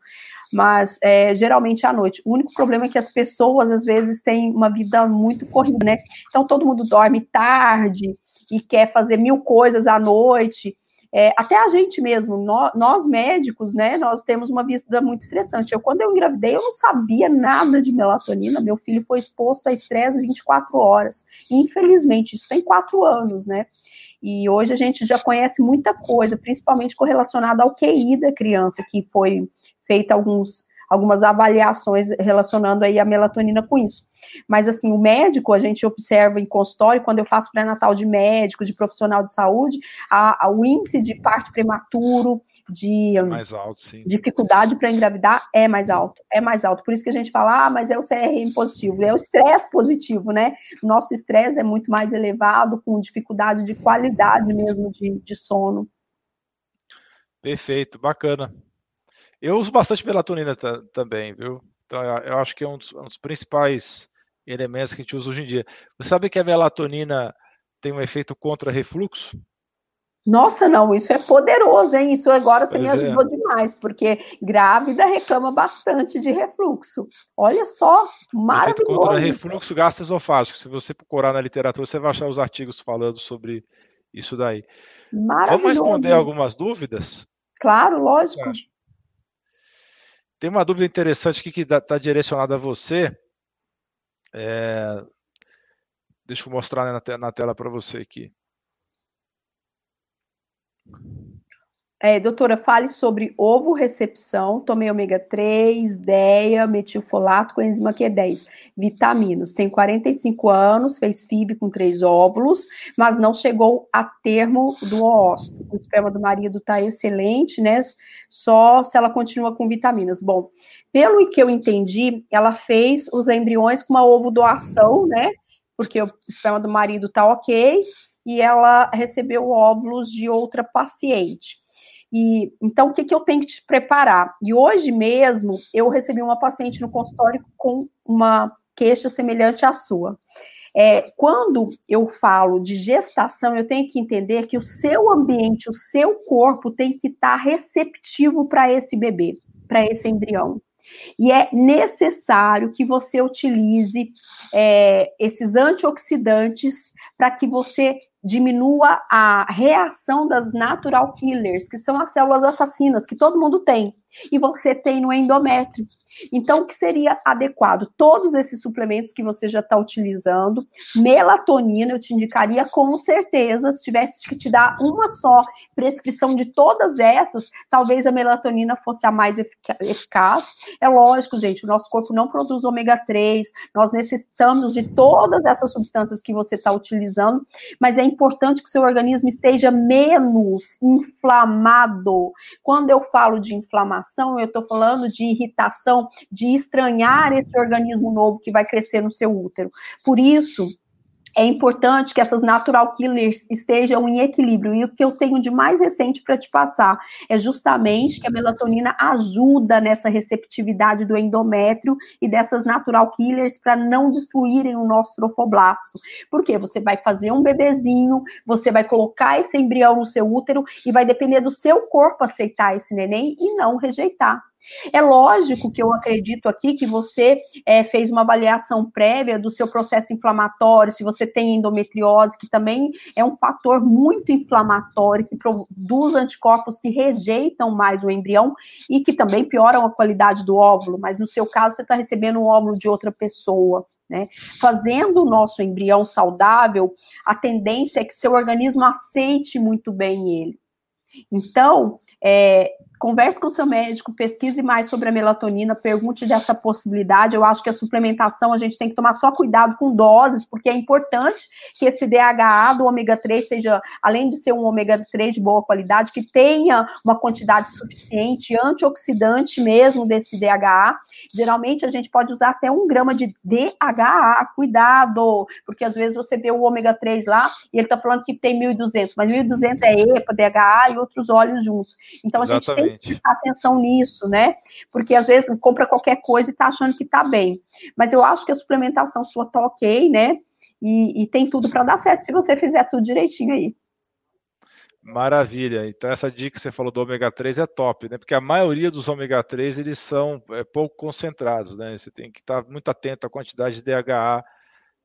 Mas é, geralmente à noite. O único problema é que as pessoas às vezes têm uma vida muito corrida, né? Então todo mundo dorme tarde, e quer fazer mil coisas à noite. É, até a gente mesmo, nós, nós, médicos, né, nós temos uma vida muito estressante. Eu, quando eu engravidei, eu não sabia nada de melatonina, meu filho foi exposto a estresse 24 horas. infelizmente, isso tem quatro anos, né? E hoje a gente já conhece muita coisa, principalmente correlacionada ao QI da criança, que foi feita alguns algumas avaliações relacionando aí a melatonina com isso. Mas assim, o médico, a gente observa em consultório, quando eu faço pré-natal de médico, de profissional de saúde, a, a, o índice de parto prematuro, de mais alto, dificuldade para engravidar é mais alto, é mais alto. Por isso que a gente fala, ah, mas é o CRM positivo, é o estresse positivo, né? Nosso estresse é muito mais elevado, com dificuldade de qualidade mesmo de, de sono. Perfeito, bacana. Eu uso bastante melatonina também, viu? Então, eu acho que é um dos, um dos, principais elementos que a gente usa hoje em dia. Você sabe que a melatonina tem um efeito contra refluxo? Nossa, não, isso é poderoso, hein? Isso agora você pois me é. ajudou é. demais, porque grávida reclama bastante de refluxo. Olha só, maravilhoso. Efeito contra refluxo gastroesofágico. Se você procurar na literatura, você vai achar os artigos falando sobre isso daí. Vamos responder algumas dúvidas? Claro, lógico. Tem uma dúvida interessante aqui que está direcionada a você. É... Deixa eu mostrar te na tela para você aqui. É, doutora, fale sobre ovo recepção, tomei ômega 3, DEA, metilfolato, coenzima Q10, vitaminas. Tem 45 anos, fez FIB com três óvulos, mas não chegou a termo do óvulo. O esperma do marido está excelente, né? Só se ela continua com vitaminas. Bom, pelo que eu entendi, ela fez os embriões com uma ovo doação, né? Porque o esperma do marido tá ok, e ela recebeu óvulos de outra paciente. E então, o que, que eu tenho que te preparar? E hoje mesmo eu recebi uma paciente no consultório com uma queixa semelhante à sua. É, quando eu falo de gestação, eu tenho que entender que o seu ambiente, o seu corpo tem que estar tá receptivo para esse bebê, para esse embrião. E é necessário que você utilize é, esses antioxidantes para que você diminua a reação das natural killers, que são as células assassinas que todo mundo tem, e você tem no endométrio. Então, o que seria adequado? Todos esses suplementos que você já está utilizando, melatonina, eu te indicaria com certeza, se tivesse que te dar uma só prescrição de todas essas, talvez a melatonina fosse a mais eficaz. É lógico, gente, o nosso corpo não produz ômega 3, nós necessitamos de todas essas substâncias que você está utilizando, mas é importante que seu organismo esteja menos inflamado. Quando eu falo de inflamação, eu estou falando de irritação de estranhar esse organismo novo que vai crescer no seu útero. Por isso, é importante que essas natural killers estejam em equilíbrio. E o que eu tenho de mais recente para te passar é justamente que a melatonina ajuda nessa receptividade do endométrio e dessas natural killers para não destruírem o nosso trofoblasto. Porque você vai fazer um bebezinho, você vai colocar esse embrião no seu útero e vai depender do seu corpo aceitar esse neném e não rejeitar. É lógico que eu acredito aqui que você é, fez uma avaliação prévia do seu processo inflamatório, se você tem endometriose, que também é um fator muito inflamatório, que produz anticorpos que rejeitam mais o embrião e que também pioram a qualidade do óvulo, mas no seu caso você está recebendo um óvulo de outra pessoa. Né? Fazendo o nosso embrião saudável, a tendência é que seu organismo aceite muito bem ele. Então, é, converse com o seu médico, pesquise mais sobre a melatonina, pergunte dessa possibilidade. Eu acho que a suplementação a gente tem que tomar só cuidado com doses, porque é importante que esse DHA do ômega 3 seja, além de ser um ômega 3 de boa qualidade, que tenha uma quantidade suficiente, antioxidante mesmo desse DHA. Geralmente a gente pode usar até um grama de DHA, cuidado, porque às vezes você vê o ômega 3 lá e ele está falando que tem 1.200, mas 1.200 é EPA, DHA e outros óleos juntos. Então a Exatamente. gente tem prestar atenção nisso, né? Porque às vezes compra qualquer coisa e tá achando que tá bem. Mas eu acho que a suplementação sua tá ok, né? E, e tem tudo para dar certo se você fizer tudo direitinho aí. Maravilha. Então essa dica que você falou do ômega 3 é top, né? Porque a maioria dos ômega 3 eles são é, pouco concentrados, né? Você tem que estar muito atento à quantidade de DHA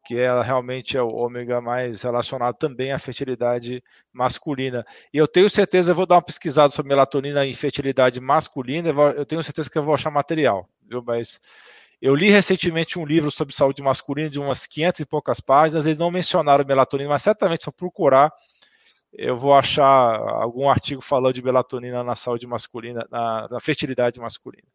que ela realmente é o ômega mais relacionado também à fertilidade masculina. E eu tenho certeza, eu vou dar uma pesquisada sobre melatonina e fertilidade masculina, eu tenho certeza que eu vou achar material, viu? Mas eu li recentemente um livro sobre saúde masculina de umas 500 e poucas páginas, eles não mencionaram melatonina, mas certamente se eu procurar, eu vou achar algum artigo falando de melatonina na saúde masculina, na, na fertilidade masculina.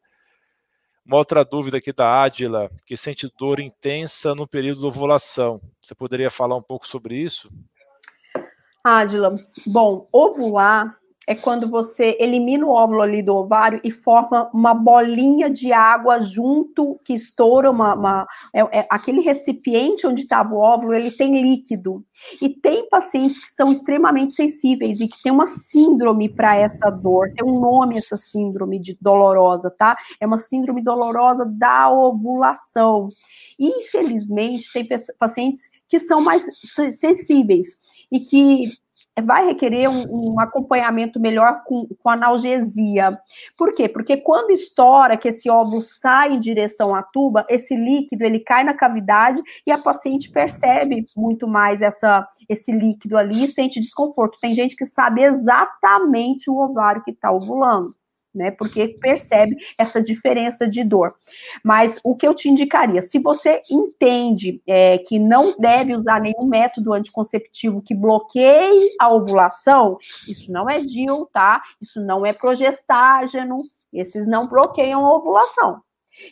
Uma outra dúvida aqui da Adila, que sente dor intensa no período de ovulação. Você poderia falar um pouco sobre isso? Adila, bom, ovular é quando você elimina o óvulo ali do ovário e forma uma bolinha de água junto que estoura uma, uma é, é, aquele recipiente onde estava o óvulo ele tem líquido. E tem pacientes que são extremamente sensíveis e que tem uma síndrome para essa dor tem um nome essa síndrome de dolorosa tá? É uma síndrome dolorosa da ovulação. Infelizmente tem pacientes que são mais sensíveis e que vai requerer um, um, acompanhamento melhor com, com analgesia. Por quê? Porque quando estoura, que esse óvulo sai em direção à tuba, esse líquido ele cai na cavidade e a paciente percebe muito mais essa, esse líquido ali e sente desconforto. Tem gente que sabe exatamente o ovário que está ovulando. Né? Porque percebe essa diferença de dor. Mas o que eu te indicaria, se você entende é, que não deve usar nenhum método anticonceptivo que bloqueie a ovulação, isso não é DIL, tá? Isso não é progestágeno, esses não bloqueiam a ovulação.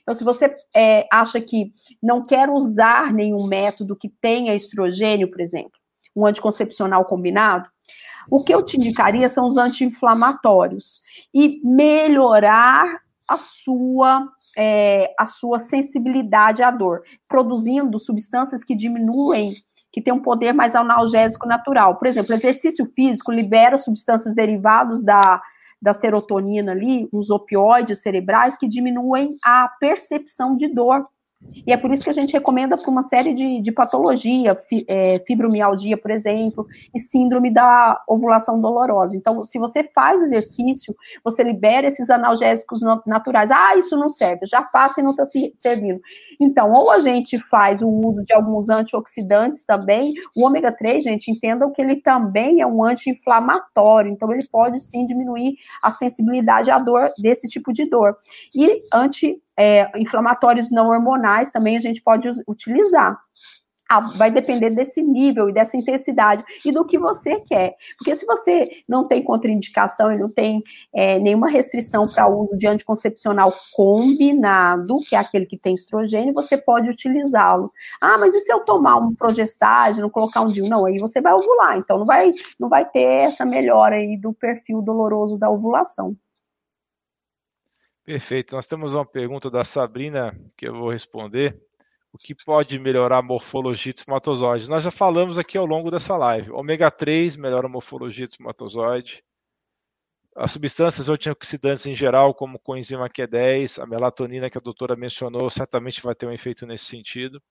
Então, se você é, acha que não quer usar nenhum método que tenha estrogênio, por exemplo, um anticoncepcional combinado, o que eu te indicaria são os anti-inflamatórios e melhorar a sua é, a sua sensibilidade à dor, produzindo substâncias que diminuem, que têm um poder mais analgésico natural. Por exemplo, exercício físico libera substâncias derivadas da, da serotonina ali, os opioides cerebrais, que diminuem a percepção de dor. E é por isso que a gente recomenda para uma série de, de patologia, fi, é, fibromialgia, por exemplo, e síndrome da ovulação dolorosa. Então, se você faz exercício, você libera esses analgésicos naturais. Ah, isso não serve, já passa e não está servindo. Então, ou a gente faz o uso de alguns antioxidantes também. O ômega 3, gente, entendam que ele também é um anti-inflamatório, então ele pode sim diminuir a sensibilidade à dor desse tipo de dor. E anti é, inflamatórios não hormonais também a gente pode utilizar. Ah, vai depender desse nível e dessa intensidade e do que você quer. Porque se você não tem contraindicação e não tem é, nenhuma restrição para o uso de anticoncepcional combinado, que é aquele que tem estrogênio, você pode utilizá-lo. Ah, mas e se eu tomar um progestágeno, colocar um DIU? Não, aí você vai ovular, então não vai, não vai ter essa melhora aí do perfil doloroso da ovulação. Perfeito. Nós temos uma pergunta da Sabrina que eu vou responder. O que pode melhorar a morfologia de espermatozoide? Nós já falamos aqui ao longo dessa live. Ômega 3 melhora a morfologia do espermatozoide. As substâncias antioxidantes em geral, como coenzima Q10, a melatonina que a doutora mencionou, certamente vai ter um efeito nesse sentido.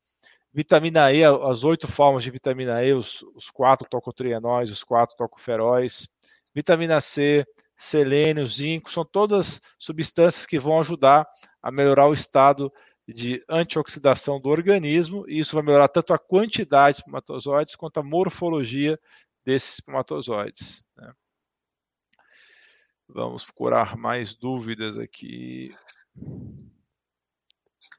Vitamina E, as oito formas de vitamina E, os, os quatro tocotrienóis, os quatro tocoferóis. Vitamina C, selênio, zinco, são todas substâncias que vão ajudar a melhorar o estado de antioxidação do organismo, e isso vai melhorar tanto a quantidade de espermatozoides quanto a morfologia desses espermatozoides. Né? Vamos procurar mais dúvidas aqui.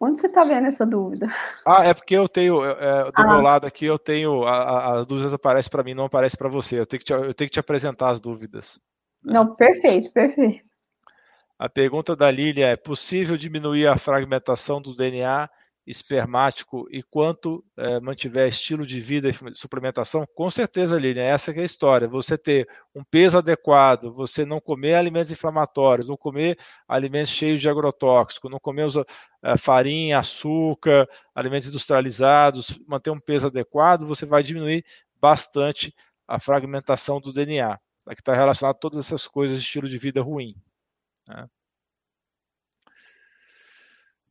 Onde você está vendo essa dúvida? Ah, é porque eu tenho, é, do ah. meu lado aqui, eu tenho, as dúvidas aparecem para mim, não aparece para você. Eu tenho, que te, eu tenho que te apresentar as dúvidas. Não, perfeito, perfeito. A pergunta da Lília é: possível diminuir a fragmentação do DNA espermático e quanto é, mantiver estilo de vida e suplementação? Com certeza, Lília, essa é a história. Você ter um peso adequado, você não comer alimentos inflamatórios, não comer alimentos cheios de agrotóxico, não comer os, é, farinha, açúcar, alimentos industrializados, manter um peso adequado, você vai diminuir bastante a fragmentação do DNA que está relacionado a todas essas coisas de estilo de vida ruim. Né?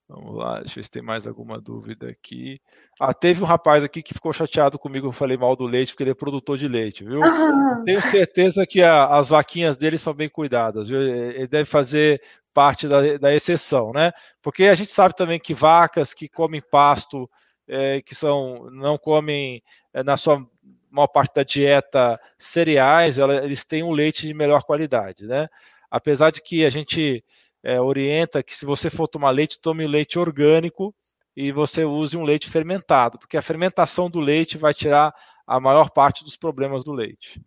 Vamos lá, deixa eu ver se tem mais alguma dúvida aqui. Ah, teve um rapaz aqui que ficou chateado comigo, eu falei mal do leite, porque ele é produtor de leite, viu? Ah. Tenho certeza que a, as vaquinhas dele são bem cuidadas, viu? Ele deve fazer parte da, da exceção, né? Porque a gente sabe também que vacas que comem pasto, é, que são não comem é, na sua maior parte da dieta cereais, ela, eles têm um leite de melhor qualidade, né? Apesar de que a gente é, orienta que se você for tomar leite, tome o leite orgânico e você use um leite fermentado, porque a fermentação do leite vai tirar a maior parte dos problemas do leite.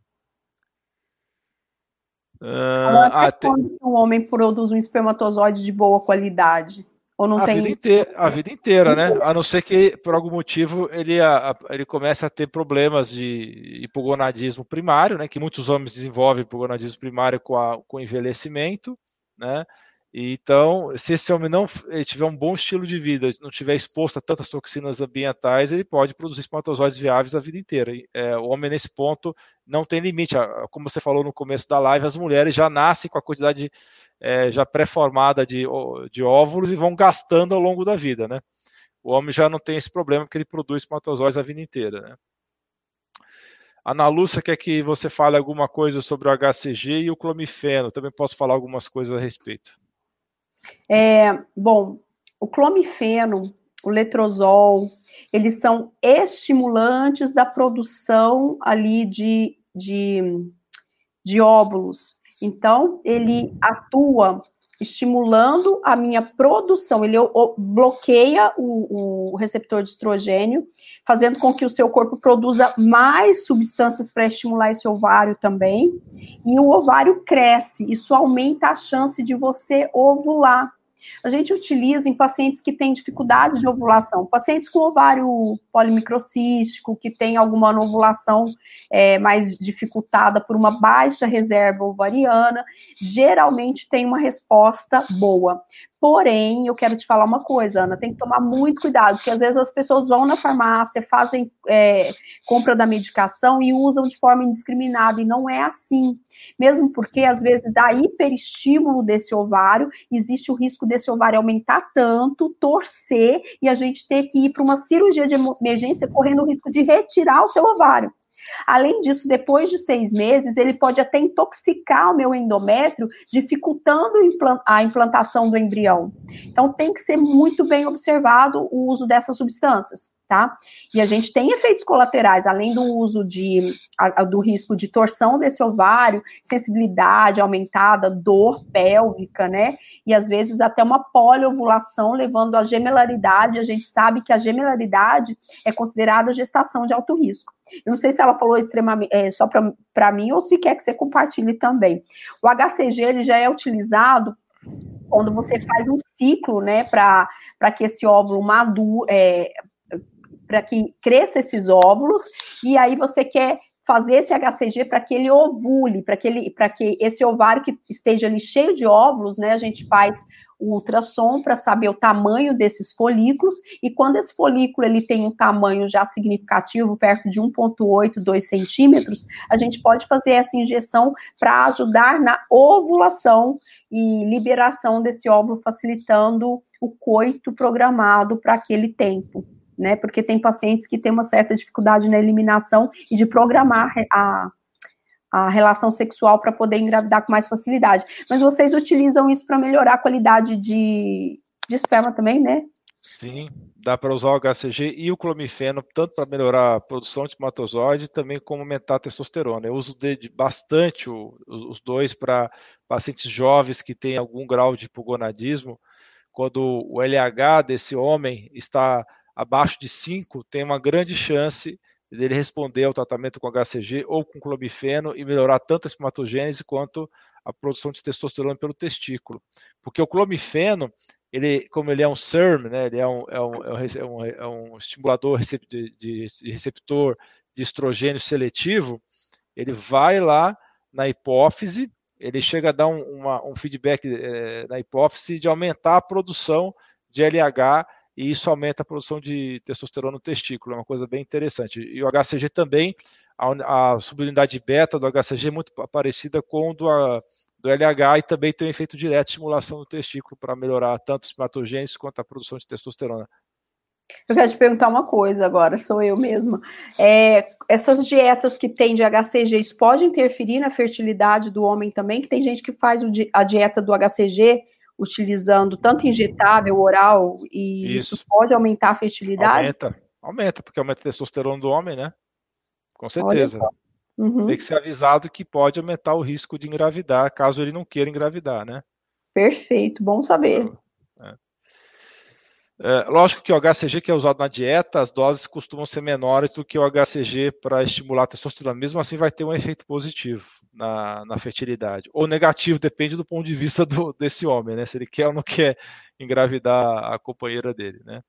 Uh, ah, tem... um homem produz um espermatozoide de boa qualidade? Ou não a tem. Vida inteira, a vida inteira, né? A não ser que, por algum motivo, ele, a, ele comece a ter problemas de hipogonadismo primário, né? Que muitos homens desenvolvem hipogonadismo primário com, a, com envelhecimento, né? Então, se esse homem não tiver um bom estilo de vida, não tiver exposto a tantas toxinas ambientais, ele pode produzir espermatozoides viáveis a vida inteira. É, o homem, nesse ponto, não tem limite. Como você falou no começo da live, as mulheres já nascem com a quantidade de é, já pré-formada de, de óvulos e vão gastando ao longo da vida, né? O homem já não tem esse problema porque ele produz espermatozoides a vida inteira, né? Ana Lúcia quer que você fale alguma coisa sobre o HCG e o clomifeno. Também posso falar algumas coisas a respeito. É, bom, o clomifeno, o letrozol, eles são estimulantes da produção ali de, de, de óvulos. Então, ele atua estimulando a minha produção, ele bloqueia o, o, receptor de estrogênio, fazendo com que o seu corpo produza mais substâncias para estimular esse ovário também, e o ovário cresce, isso aumenta a chance de você ovular. A gente utiliza em pacientes que têm dificuldade de ovulação, pacientes com ovário polimicrocístico, que tem alguma ovulação é, mais dificultada por uma baixa reserva ovariana, geralmente tem uma resposta boa. Porém, eu quero te falar uma coisa, Ana, tem que tomar muito cuidado, porque às vezes as pessoas vão na farmácia, fazem é, compra da medicação e usam de forma indiscriminada, e não é assim. Mesmo porque, às vezes, dá hiperestímulo desse ovário, existe o risco desse ovário aumentar tanto, torcer, e a gente ter que ir para uma cirurgia de emergência correndo o risco de retirar o seu ovário. Além disso, depois de seis meses, ele pode até intoxicar o meu endométrio, dificultando a implantação do embrião. Então, tem que ser muito bem observado o uso dessas substâncias tá? E a gente tem efeitos colaterais, além do uso de, do risco de torção desse ovário, sensibilidade aumentada, dor pélvica, né? E às vezes até uma poliovulação, levando à gemelaridade. A gente sabe que a gemelaridade é considerada gestação de alto risco. Eu não sei se ela falou extremamente é, só para mim ou se quer que você compartilhe também. O HCG ele já é utilizado quando você faz um ciclo, né, para que esse óvulo madure, é, para que cresça esses óvulos, e aí você quer fazer esse HCG para que ele ovule, para que ele, que esse ovário que esteja ali cheio de óvulos, né, a gente faz o ultrassom para saber o tamanho desses folículos, e quando esse folículo ele tem um tamanho já significativo, perto de 1,8, 2 centímetros, a gente pode fazer essa injeção para ajudar na ovulação e liberação desse óvulo, facilitando o coito programado para aquele tempo né? Porque tem pacientes que têm uma certa dificuldade na eliminação e de programar a, a relação sexual para poder engravidar com mais facilidade. Mas vocês utilizam isso para melhorar a qualidade de, de esperma também, né? Sim, dá para usar o HCG e o clomifeno tanto para melhorar a produção de espermatozoide, também como aumentar a testosterona. Eu uso de, de bastante o, os dois para pacientes jovens que têm algum grau de hipogonadismo, quando o LH desse homem está abaixo de 5 tem uma grande chance dele responder ao tratamento com HCG ou com clomifeno e melhorar tanto a espermatogênese quanto a produção de testosterona pelo testículo. Porque o clomifeno, ele, como ele é um SERM, né, ele é um, é um, é um, é um é estimulador de, de, de receptor de estrogênio seletivo, ele vai lá na hipófise, ele chega a dar um, uma, um feedback é, na hipófise de aumentar a produção de LH e isso aumenta a produção de testosterona no testículo, é uma coisa bem interessante. E o HCG também, a, a subunidade beta do HCG é muito parecida com do, a, do LH e também tem um efeito direto de estimulação do testículo para melhorar tanto os hematogênese quanto a produção de testosterona. Eu quero te perguntar uma coisa agora, sou eu mesma. É, essas dietas que tem de HCG, isso pode interferir na fertilidade do homem também? Que tem gente que faz a dieta do HCG utilizando tanto injetável, oral, e isso, isso pode aumentar a fertilidade? Aumenta, aumenta, porque aumenta a testosterona do homem, né? Com certeza. Uhum. Tem que ser avisado que pode aumentar o risco de engravidar, caso ele não queira engravidar, né? Perfeito, bom saber. É. É, lógico que o HCG que é usado na dieta, as doses costumam ser menores do que o HCG para estimular a testosterona. Mesmo assim, vai ter um efeito positivo na, na fertilidade. Ou negativo, depende do ponto de vista do, desse homem, né? Se ele quer ou não quer engravidar a companheira dele, né?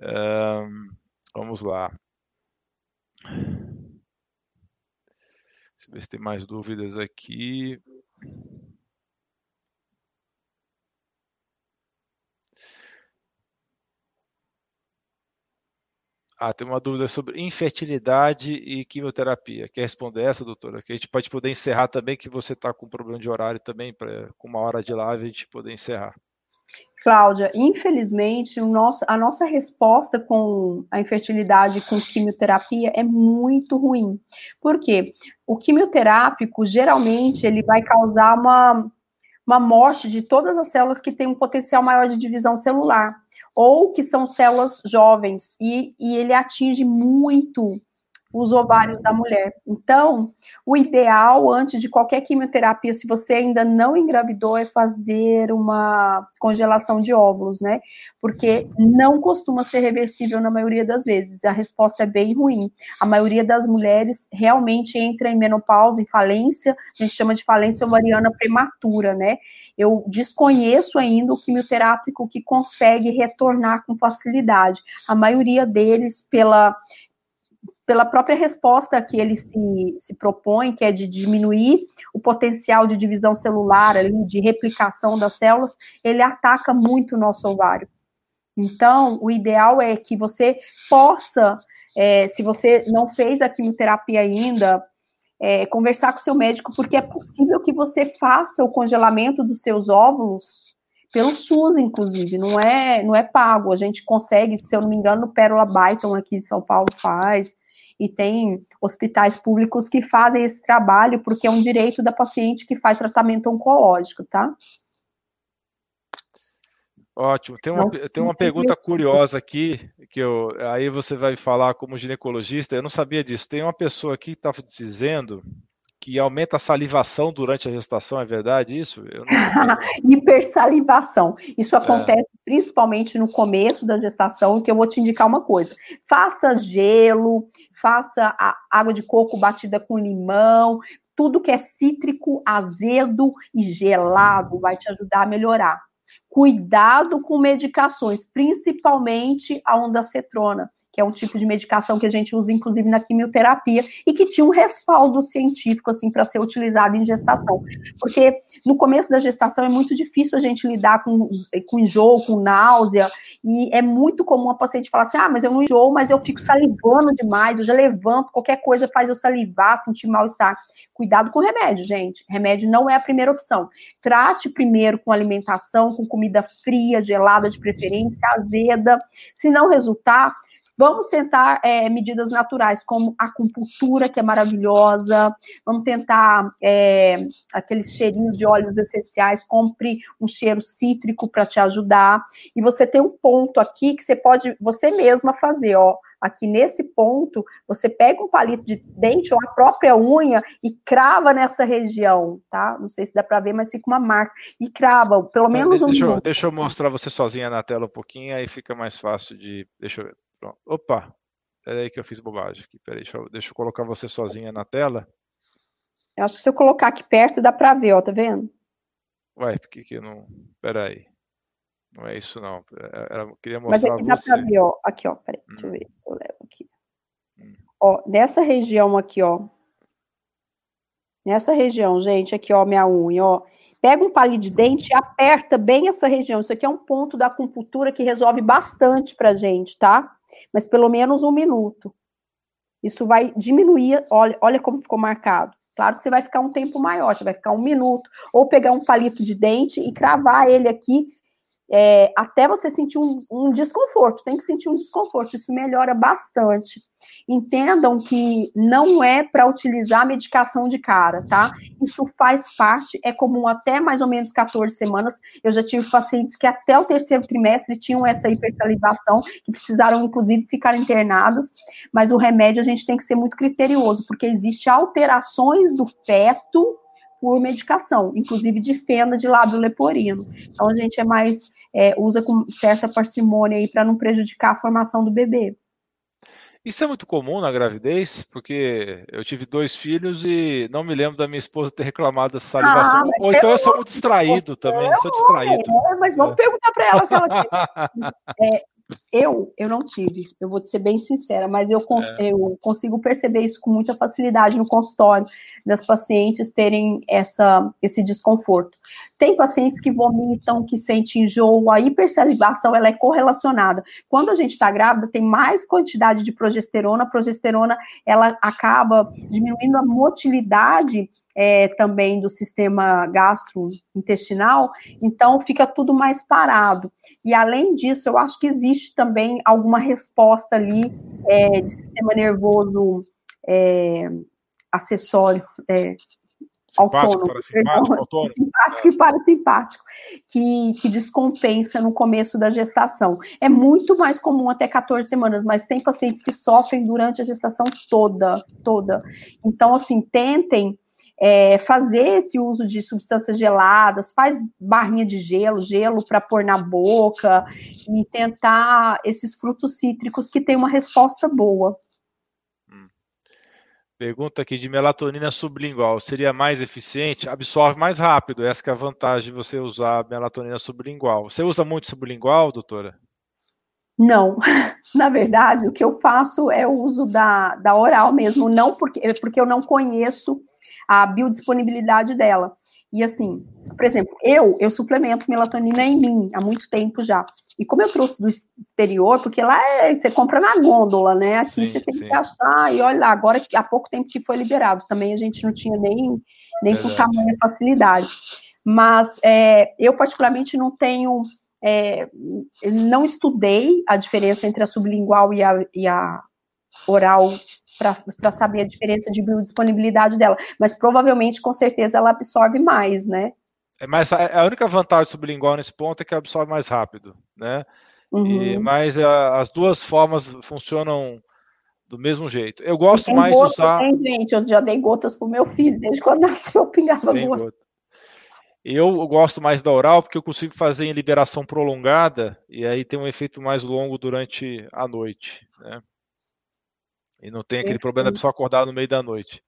Um, vamos lá. Deixa eu ver se tem mais dúvidas aqui. Ah, tem uma dúvida sobre infertilidade e quimioterapia. Quer responder essa, doutora? Que a gente pode poder encerrar também, que você está com problema de horário também, pra, com uma hora de live, a gente poder encerrar. Cláudia, infelizmente, nosso, a nossa resposta com a infertilidade com quimioterapia é muito ruim. Por quê? O quimioterápico, geralmente, ele vai causar uma, uma morte de todas as células que têm um potencial maior de divisão celular ou que são células jovens, e, e ele atinge muito os ovários da mulher. Então, o ideal antes de qualquer quimioterapia, se você ainda não engravidou, é fazer uma congelação de óvulos, né? Porque não costuma ser reversível na maioria das vezes. A resposta é bem ruim. A maioria das mulheres realmente entra em menopausa, em falência, a gente chama de falência ovariana prematura, né? Eu desconheço ainda o quimioterápico que consegue retornar com facilidade. A maioria deles, pela pela própria resposta que ele se, se propõe, que é de diminuir o potencial de divisão celular, ali, de replicação das células, ele ataca muito o nosso ovário. Então, o ideal é que você possa, é, se você não fez a quimioterapia ainda, é, conversar com seu médico, porque é possível que você faça o congelamento dos seus óvulos pelo SUS, inclusive, não é, não é pago. A gente consegue, se eu não me engano, no Pérola Byton aqui em São Paulo faz e tem hospitais públicos que fazem esse trabalho, porque é um direito da paciente que faz tratamento oncológico, tá? Ótimo. Tem uma, tem uma pergunta curiosa aqui, que eu, aí você vai falar como ginecologista, eu não sabia disso. Tem uma pessoa aqui que está dizendo que aumenta a salivação durante a gestação, é verdade isso? Hipersalivação. Isso acontece é. principalmente no começo da gestação, que eu vou te indicar uma coisa. Faça gelo, faça água de coco batida com limão, tudo que é cítrico, azedo e gelado vai te ajudar a melhorar. Cuidado com medicações, principalmente a ondacetrona que é um tipo de medicação que a gente usa, inclusive, na quimioterapia, e que tinha um respaldo científico, assim, para ser utilizado em gestação. Porque no começo da gestação é muito difícil a gente lidar com, com enjoo, com náusea, e é muito comum a paciente falar assim: ah, mas eu não enjoo, mas eu fico salivando demais, eu já levanto, qualquer coisa faz eu salivar, sentir mal-estar. Cuidado com remédio, gente. Remédio não é a primeira opção. Trate primeiro com alimentação, com comida fria, gelada de preferência, azeda. Se não resultar, Vamos tentar é, medidas naturais, como acupuntura, que é maravilhosa. Vamos tentar é, aqueles cheirinhos de óleos essenciais. Compre um cheiro cítrico para te ajudar. E você tem um ponto aqui que você pode você mesma fazer, ó. Aqui nesse ponto, você pega um palito de dente ou a própria unha e crava nessa região, tá? Não sei se dá para ver, mas fica uma marca. E crava, pelo menos deixa, um. Eu, deixa eu mostrar você sozinha na tela um pouquinho, aí fica mais fácil de. Deixa eu ver. Pronto. Opa, peraí que eu fiz bobagem aqui. Peraí, deixa eu, deixa eu colocar você sozinha na tela. Eu acho que se eu colocar aqui perto dá para ver, ó, tá vendo? Ué, por que que não... Peraí. Não é isso não. É, eu queria mostrar Mas aqui dá para ver, ó. Aqui, ó, peraí, hum. deixa eu hum. ver se eu levo aqui. Hum. Ó, nessa região aqui, ó. Nessa região, gente, aqui, ó, minha unha, ó. Pega um palito de dente e aperta bem essa região. Isso aqui é um ponto da acupuntura que resolve bastante pra gente, tá? Mas pelo menos um minuto. Isso vai diminuir, olha, olha como ficou marcado. Claro que você vai ficar um tempo maior, você vai ficar um minuto, ou pegar um palito de dente e cravar ele aqui é, até você sentir um, um, desconforto, tem que sentir um desconforto, isso melhora bastante. Entendam que não é para utilizar medicação de cara, tá? Isso faz parte, é comum até mais ou menos 14 semanas. Eu já tive pacientes que até o terceiro trimestre tinham essa hipersalivação, que precisaram, inclusive, ficar internadas, mas o remédio a gente tem que ser muito criterioso, porque existe alterações do feto por medicação, inclusive de fenda de lábio leporino. Então a gente é mais é, usa com certa parcimônia aí para não prejudicar a formação do bebê. Isso é muito comum na gravidez, porque eu tive dois filhos e não me lembro da minha esposa ter reclamado dessa salivação. Ah, Ou então eu sou muito distraído também, sou distraído. É, mas vamos é. perguntar para ela se ela é, eu, eu não tive, eu vou te ser bem sincera, mas eu, cons é. eu consigo perceber isso com muita facilidade no consultório, das pacientes terem essa, esse desconforto. Tem pacientes que vomitam, que sentem enjoo, a hipersalivação ela é correlacionada. Quando a gente está grávida, tem mais quantidade de progesterona, a progesterona ela acaba diminuindo a motilidade é, também do sistema gastrointestinal, então fica tudo mais parado. E além disso, eu acho que existe também alguma resposta ali é, de sistema nervoso é, acessório, é, Simpático, autônomo, parasimpático, autônomo. Simpático é. e parasimpático, que, que descompensa no começo da gestação. É muito mais comum até 14 semanas, mas tem pacientes que sofrem durante a gestação toda, toda. Então, assim, tentem é, fazer esse uso de substâncias geladas, faz barrinha de gelo, gelo para pôr na boca e tentar esses frutos cítricos que têm uma resposta boa. Pergunta aqui de melatonina sublingual. Seria mais eficiente? Absorve mais rápido. Essa é a vantagem de você usar melatonina sublingual. Você usa muito sublingual, doutora? Não. Na verdade, o que eu faço é o uso da, da oral mesmo. Não porque, porque eu não conheço a biodisponibilidade dela. E assim, por exemplo, eu eu suplemento melatonina em mim há muito tempo já. E como eu trouxe do exterior, porque lá é, você compra na gôndola, né? Aqui sim, você tem sim. que achar, e olha lá, agora há pouco tempo que foi liberado, também a gente não tinha nem, nem com tamanha facilidade. Mas é, eu, particularmente, não tenho. É, não estudei a diferença entre a sublingual e a, e a oral para saber a diferença de biodisponibilidade dela. Mas provavelmente, com certeza, ela absorve mais, né? É, mas a, a única vantagem sublingual nesse ponto é que absorve mais rápido, né? Uhum. E, mas a, as duas formas funcionam do mesmo jeito. Eu gosto mais de usar. Tem, gente, eu já dei gotas pro meu filho, desde quando nasceu, eu pingava tem gota. Eu gosto mais da oral porque eu consigo fazer em liberação prolongada e aí tem um efeito mais longo durante a noite, né? E não tem aquele problema da pessoa acordar no meio da noite.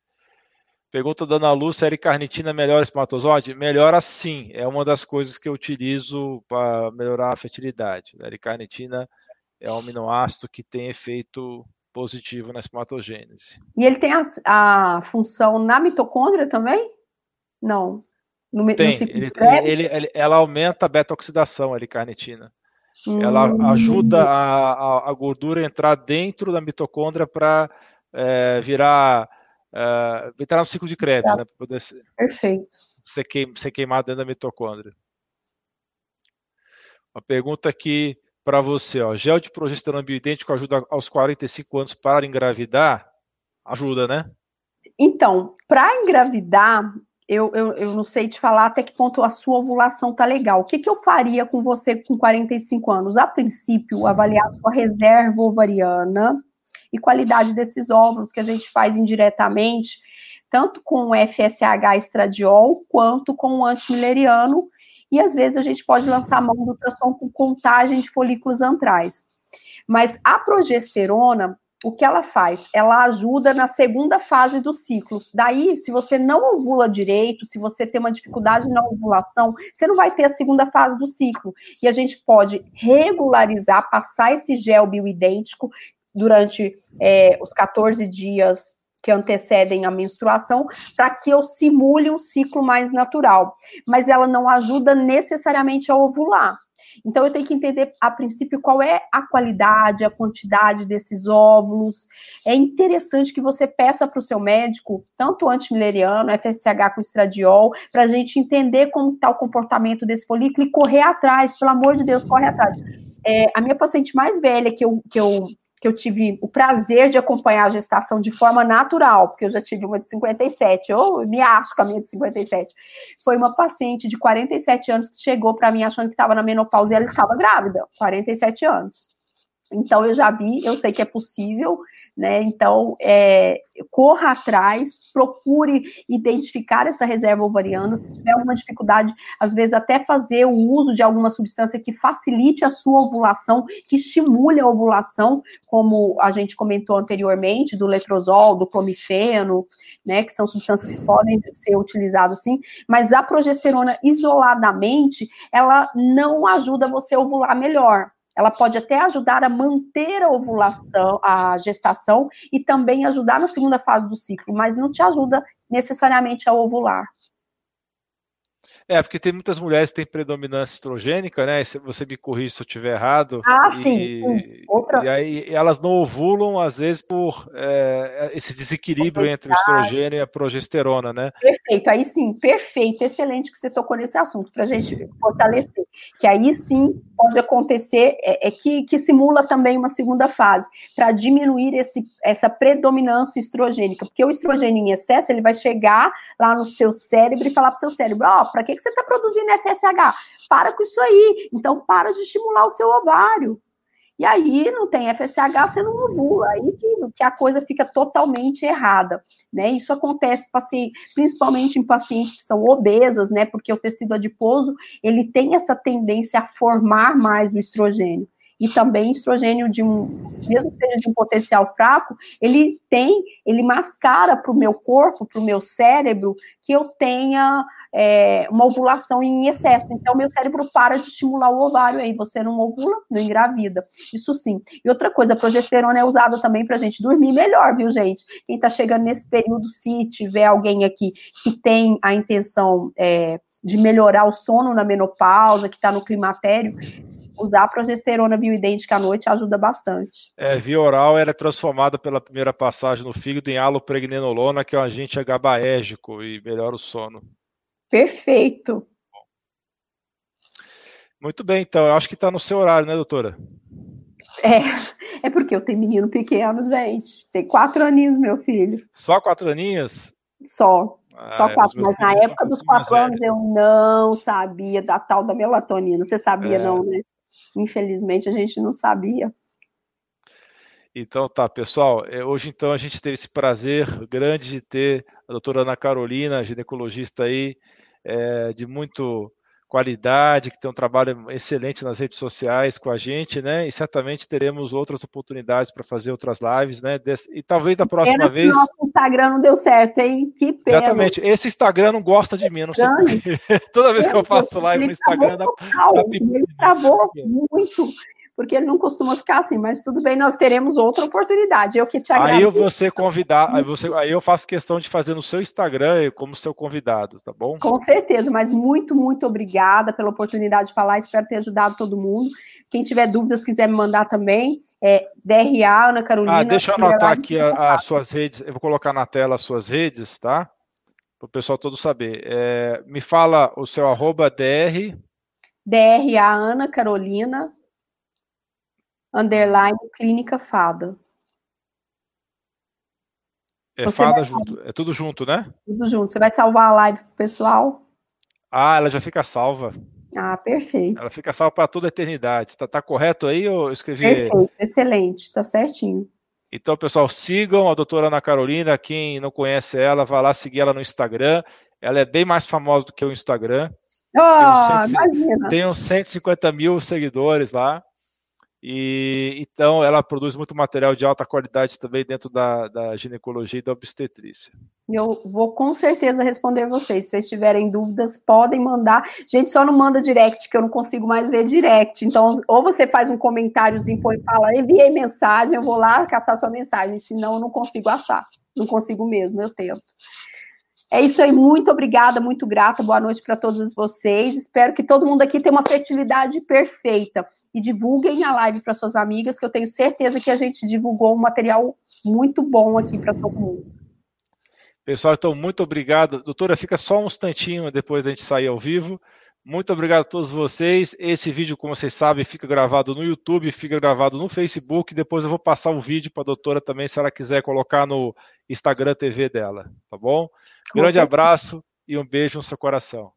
Pergunta da Ana Lúcia, L-carnitina melhora espermatozoide? Melhora sim, é uma das coisas que eu utilizo para melhorar a fertilidade. A L-carnitina é um aminoácido que tem efeito positivo na espermatogênese. E ele tem a, a função na mitocôndria também? Não. No, tem, no ele, ele, ele, ela aumenta a beta-oxidação, a L-carnitina. Ela hum. ajuda a, a, a, gordura a entrar dentro da mitocôndria para é, virar uh, entrar no ciclo de Krebs, né, para poder ser, Perfeito. Ser, queim, ser queimado dentro da mitocôndria. Uma pergunta aqui para você, ó, gel de progesterona bioidêntico ajuda aos 45 anos para engravidar? Ajuda, né? Então, para engravidar, eu, eu, eu não sei te falar até que ponto a sua ovulação tá legal. O que, que eu faria com você com 45 anos? A princípio, avaliar a sua reserva ovariana e qualidade desses óvulos que a gente faz indiretamente, tanto com o FSH estradiol quanto com o antimileriano. E às vezes a gente pode lançar a mão do ultrassom com contagem de folículos antrais. Mas a progesterona, o que ela faz? Ela ajuda na segunda fase do ciclo. Daí, se você não ovula direito, se você tem uma dificuldade na ovulação, você não vai ter a segunda fase do ciclo. E a gente pode regularizar, passar esse gel bioidêntico durante é, os 14 dias que antecedem a menstruação, para que eu simule um ciclo mais natural. Mas ela não ajuda necessariamente a ovular. Então, eu tenho que entender, a princípio, qual é a qualidade, a quantidade desses óvulos. É interessante que você peça para o seu médico, tanto antimileriano, FSH com estradiol, para a gente entender como está o comportamento desse folículo e correr atrás, pelo amor de Deus, corre atrás. É, a minha paciente mais velha que eu, que eu que eu tive o prazer de acompanhar a gestação de forma natural, porque eu já tive uma de 57, eu me acho com a minha de 57. Foi uma paciente de 47 anos que chegou para mim achando que estava na menopausa e ela estava grávida, 47 anos. Então eu já vi, eu sei que é possível, né? Então é, corra atrás, procure identificar essa reserva ovariana. Se tiver alguma dificuldade, às vezes até fazer o uso de alguma substância que facilite a sua ovulação, que estimule a ovulação, como a gente comentou anteriormente, do letrozol, do clomifeno, né? Que são substâncias que podem ser utilizadas sim, mas a progesterona isoladamente, ela não ajuda você a ovular melhor ela pode até ajudar a manter a ovulação, a gestação e também ajudar na segunda fase do ciclo, mas não te ajuda necessariamente a ovular. É, porque tem muitas mulheres que têm predominância estrogênica, né? Você me corrige se eu estiver errado. Ah, e, sim. Outra... E aí elas não ovulam, às vezes, por é, esse desequilíbrio entre o estrogênio e a progesterona, né? Perfeito, aí sim, perfeito, excelente que você tocou nesse assunto, para a gente fortalecer. Que aí sim pode acontecer é, é que, que, simula também uma segunda fase, para diminuir esse, essa predominância estrogênica, porque o estrogênio em excesso ele vai chegar lá no seu cérebro e falar para o seu cérebro: Ó, oh, para que, que você está produzindo FSH? Para com isso aí. Então, para de estimular o seu ovário. E aí não tem FSH, você não ovula, aí que, que, a coisa fica totalmente errada, né? Isso acontece principalmente em pacientes que são obesas, né? Porque o tecido adiposo, ele tem essa tendência a formar mais o estrogênio. E também estrogênio de um, mesmo que seja de um potencial fraco, ele tem, ele mascara para o meu corpo, para o meu cérebro, que eu tenha é, uma ovulação em excesso. Então, meu cérebro para de estimular o ovário, aí você não ovula, não engravida. Isso sim. E outra coisa, a progesterona é usada também para gente dormir melhor, viu, gente? Quem está chegando nesse período, se tiver alguém aqui que tem a intenção é, de melhorar o sono na menopausa, que está no climatério, usar a progesterona bioidêntica à noite ajuda bastante. É, via oral ela é transformada pela primeira passagem no fígado em alopregnenolona, que é um agente GABAérgico e melhora o sono. Perfeito. Muito bem, então, eu acho que está no seu horário, né, doutora? É, é porque eu tenho menino pequeno, gente. Tem quatro aninhos, meu filho. Só quatro aninhos? Só. Ah, só quatro. Mas na época dos quatro anos eu não sabia da tal da melatonina. Você sabia, é. não, né? Infelizmente a gente não sabia. Então tá, pessoal. É, hoje então a gente teve esse prazer grande de ter a doutora Ana Carolina, ginecologista aí, é, de muito qualidade, que tem um trabalho excelente nas redes sociais com a gente, né? E certamente teremos outras oportunidades para fazer outras lives, né? E talvez da próxima vez. nosso Instagram não deu certo, hein? Que pena. Exatamente. Esse Instagram não gosta de mim, não sei porquê. Toda vez que eu faço live no Instagram, dá, dá Ele travou muito porque ele não costuma ficar assim, mas tudo bem, nós teremos outra oportunidade. Eu que te agradeço. Aí eu vou ser convidar, aí, você, aí eu faço questão de fazer no seu Instagram como seu convidado, tá bom? Com certeza, mas muito, muito obrigada pela oportunidade de falar, espero ter ajudado todo mundo. Quem tiver dúvidas, quiser me mandar também, é DRA, Ana Carolina. Ah, deixa eu anotar aqui as suas redes, eu vou colocar na tela as suas redes, tá? Para o pessoal todo saber. É, me fala o seu arroba DR. DRA Ana Carolina underline clínica fada. É Você fada junto, é tudo junto, né? Tudo junto. Você vai salvar a live pro pessoal? Ah, ela já fica salva. Ah, perfeito. Ela fica salva para toda a eternidade. Tá, tá correto aí ou eu escrevi? Perfeito, excelente, tá certinho. Então, pessoal, sigam a doutora Ana Carolina. Quem não conhece ela, vá lá seguir ela no Instagram. Ela é bem mais famosa do que o Instagram. Oh, tem, uns 100, tem uns 150 mil seguidores lá. E então ela produz muito material de alta qualidade também dentro da, da ginecologia e da obstetrícia. Eu vou com certeza responder vocês. Se vocês tiverem dúvidas, podem mandar. Gente, só não manda direct, que eu não consigo mais ver direct. Então, ou você faz um comentáriozinho e fala, enviei mensagem, eu vou lá caçar sua mensagem. Senão, eu não consigo achar. Não consigo mesmo, eu tento. É isso aí, muito obrigada, muito grata. Boa noite para todos vocês. Espero que todo mundo aqui tenha uma fertilidade perfeita e divulguem a live para suas amigas, que eu tenho certeza que a gente divulgou um material muito bom aqui para todo mundo. Pessoal, então, muito obrigado. Doutora, fica só um instantinho depois da gente sair ao vivo. Muito obrigado a todos vocês. Esse vídeo, como vocês sabem, fica gravado no YouTube, fica gravado no Facebook. Depois eu vou passar o vídeo para a doutora também, se ela quiser colocar no Instagram TV dela, tá bom? Com Grande certeza. abraço e um beijo no seu coração.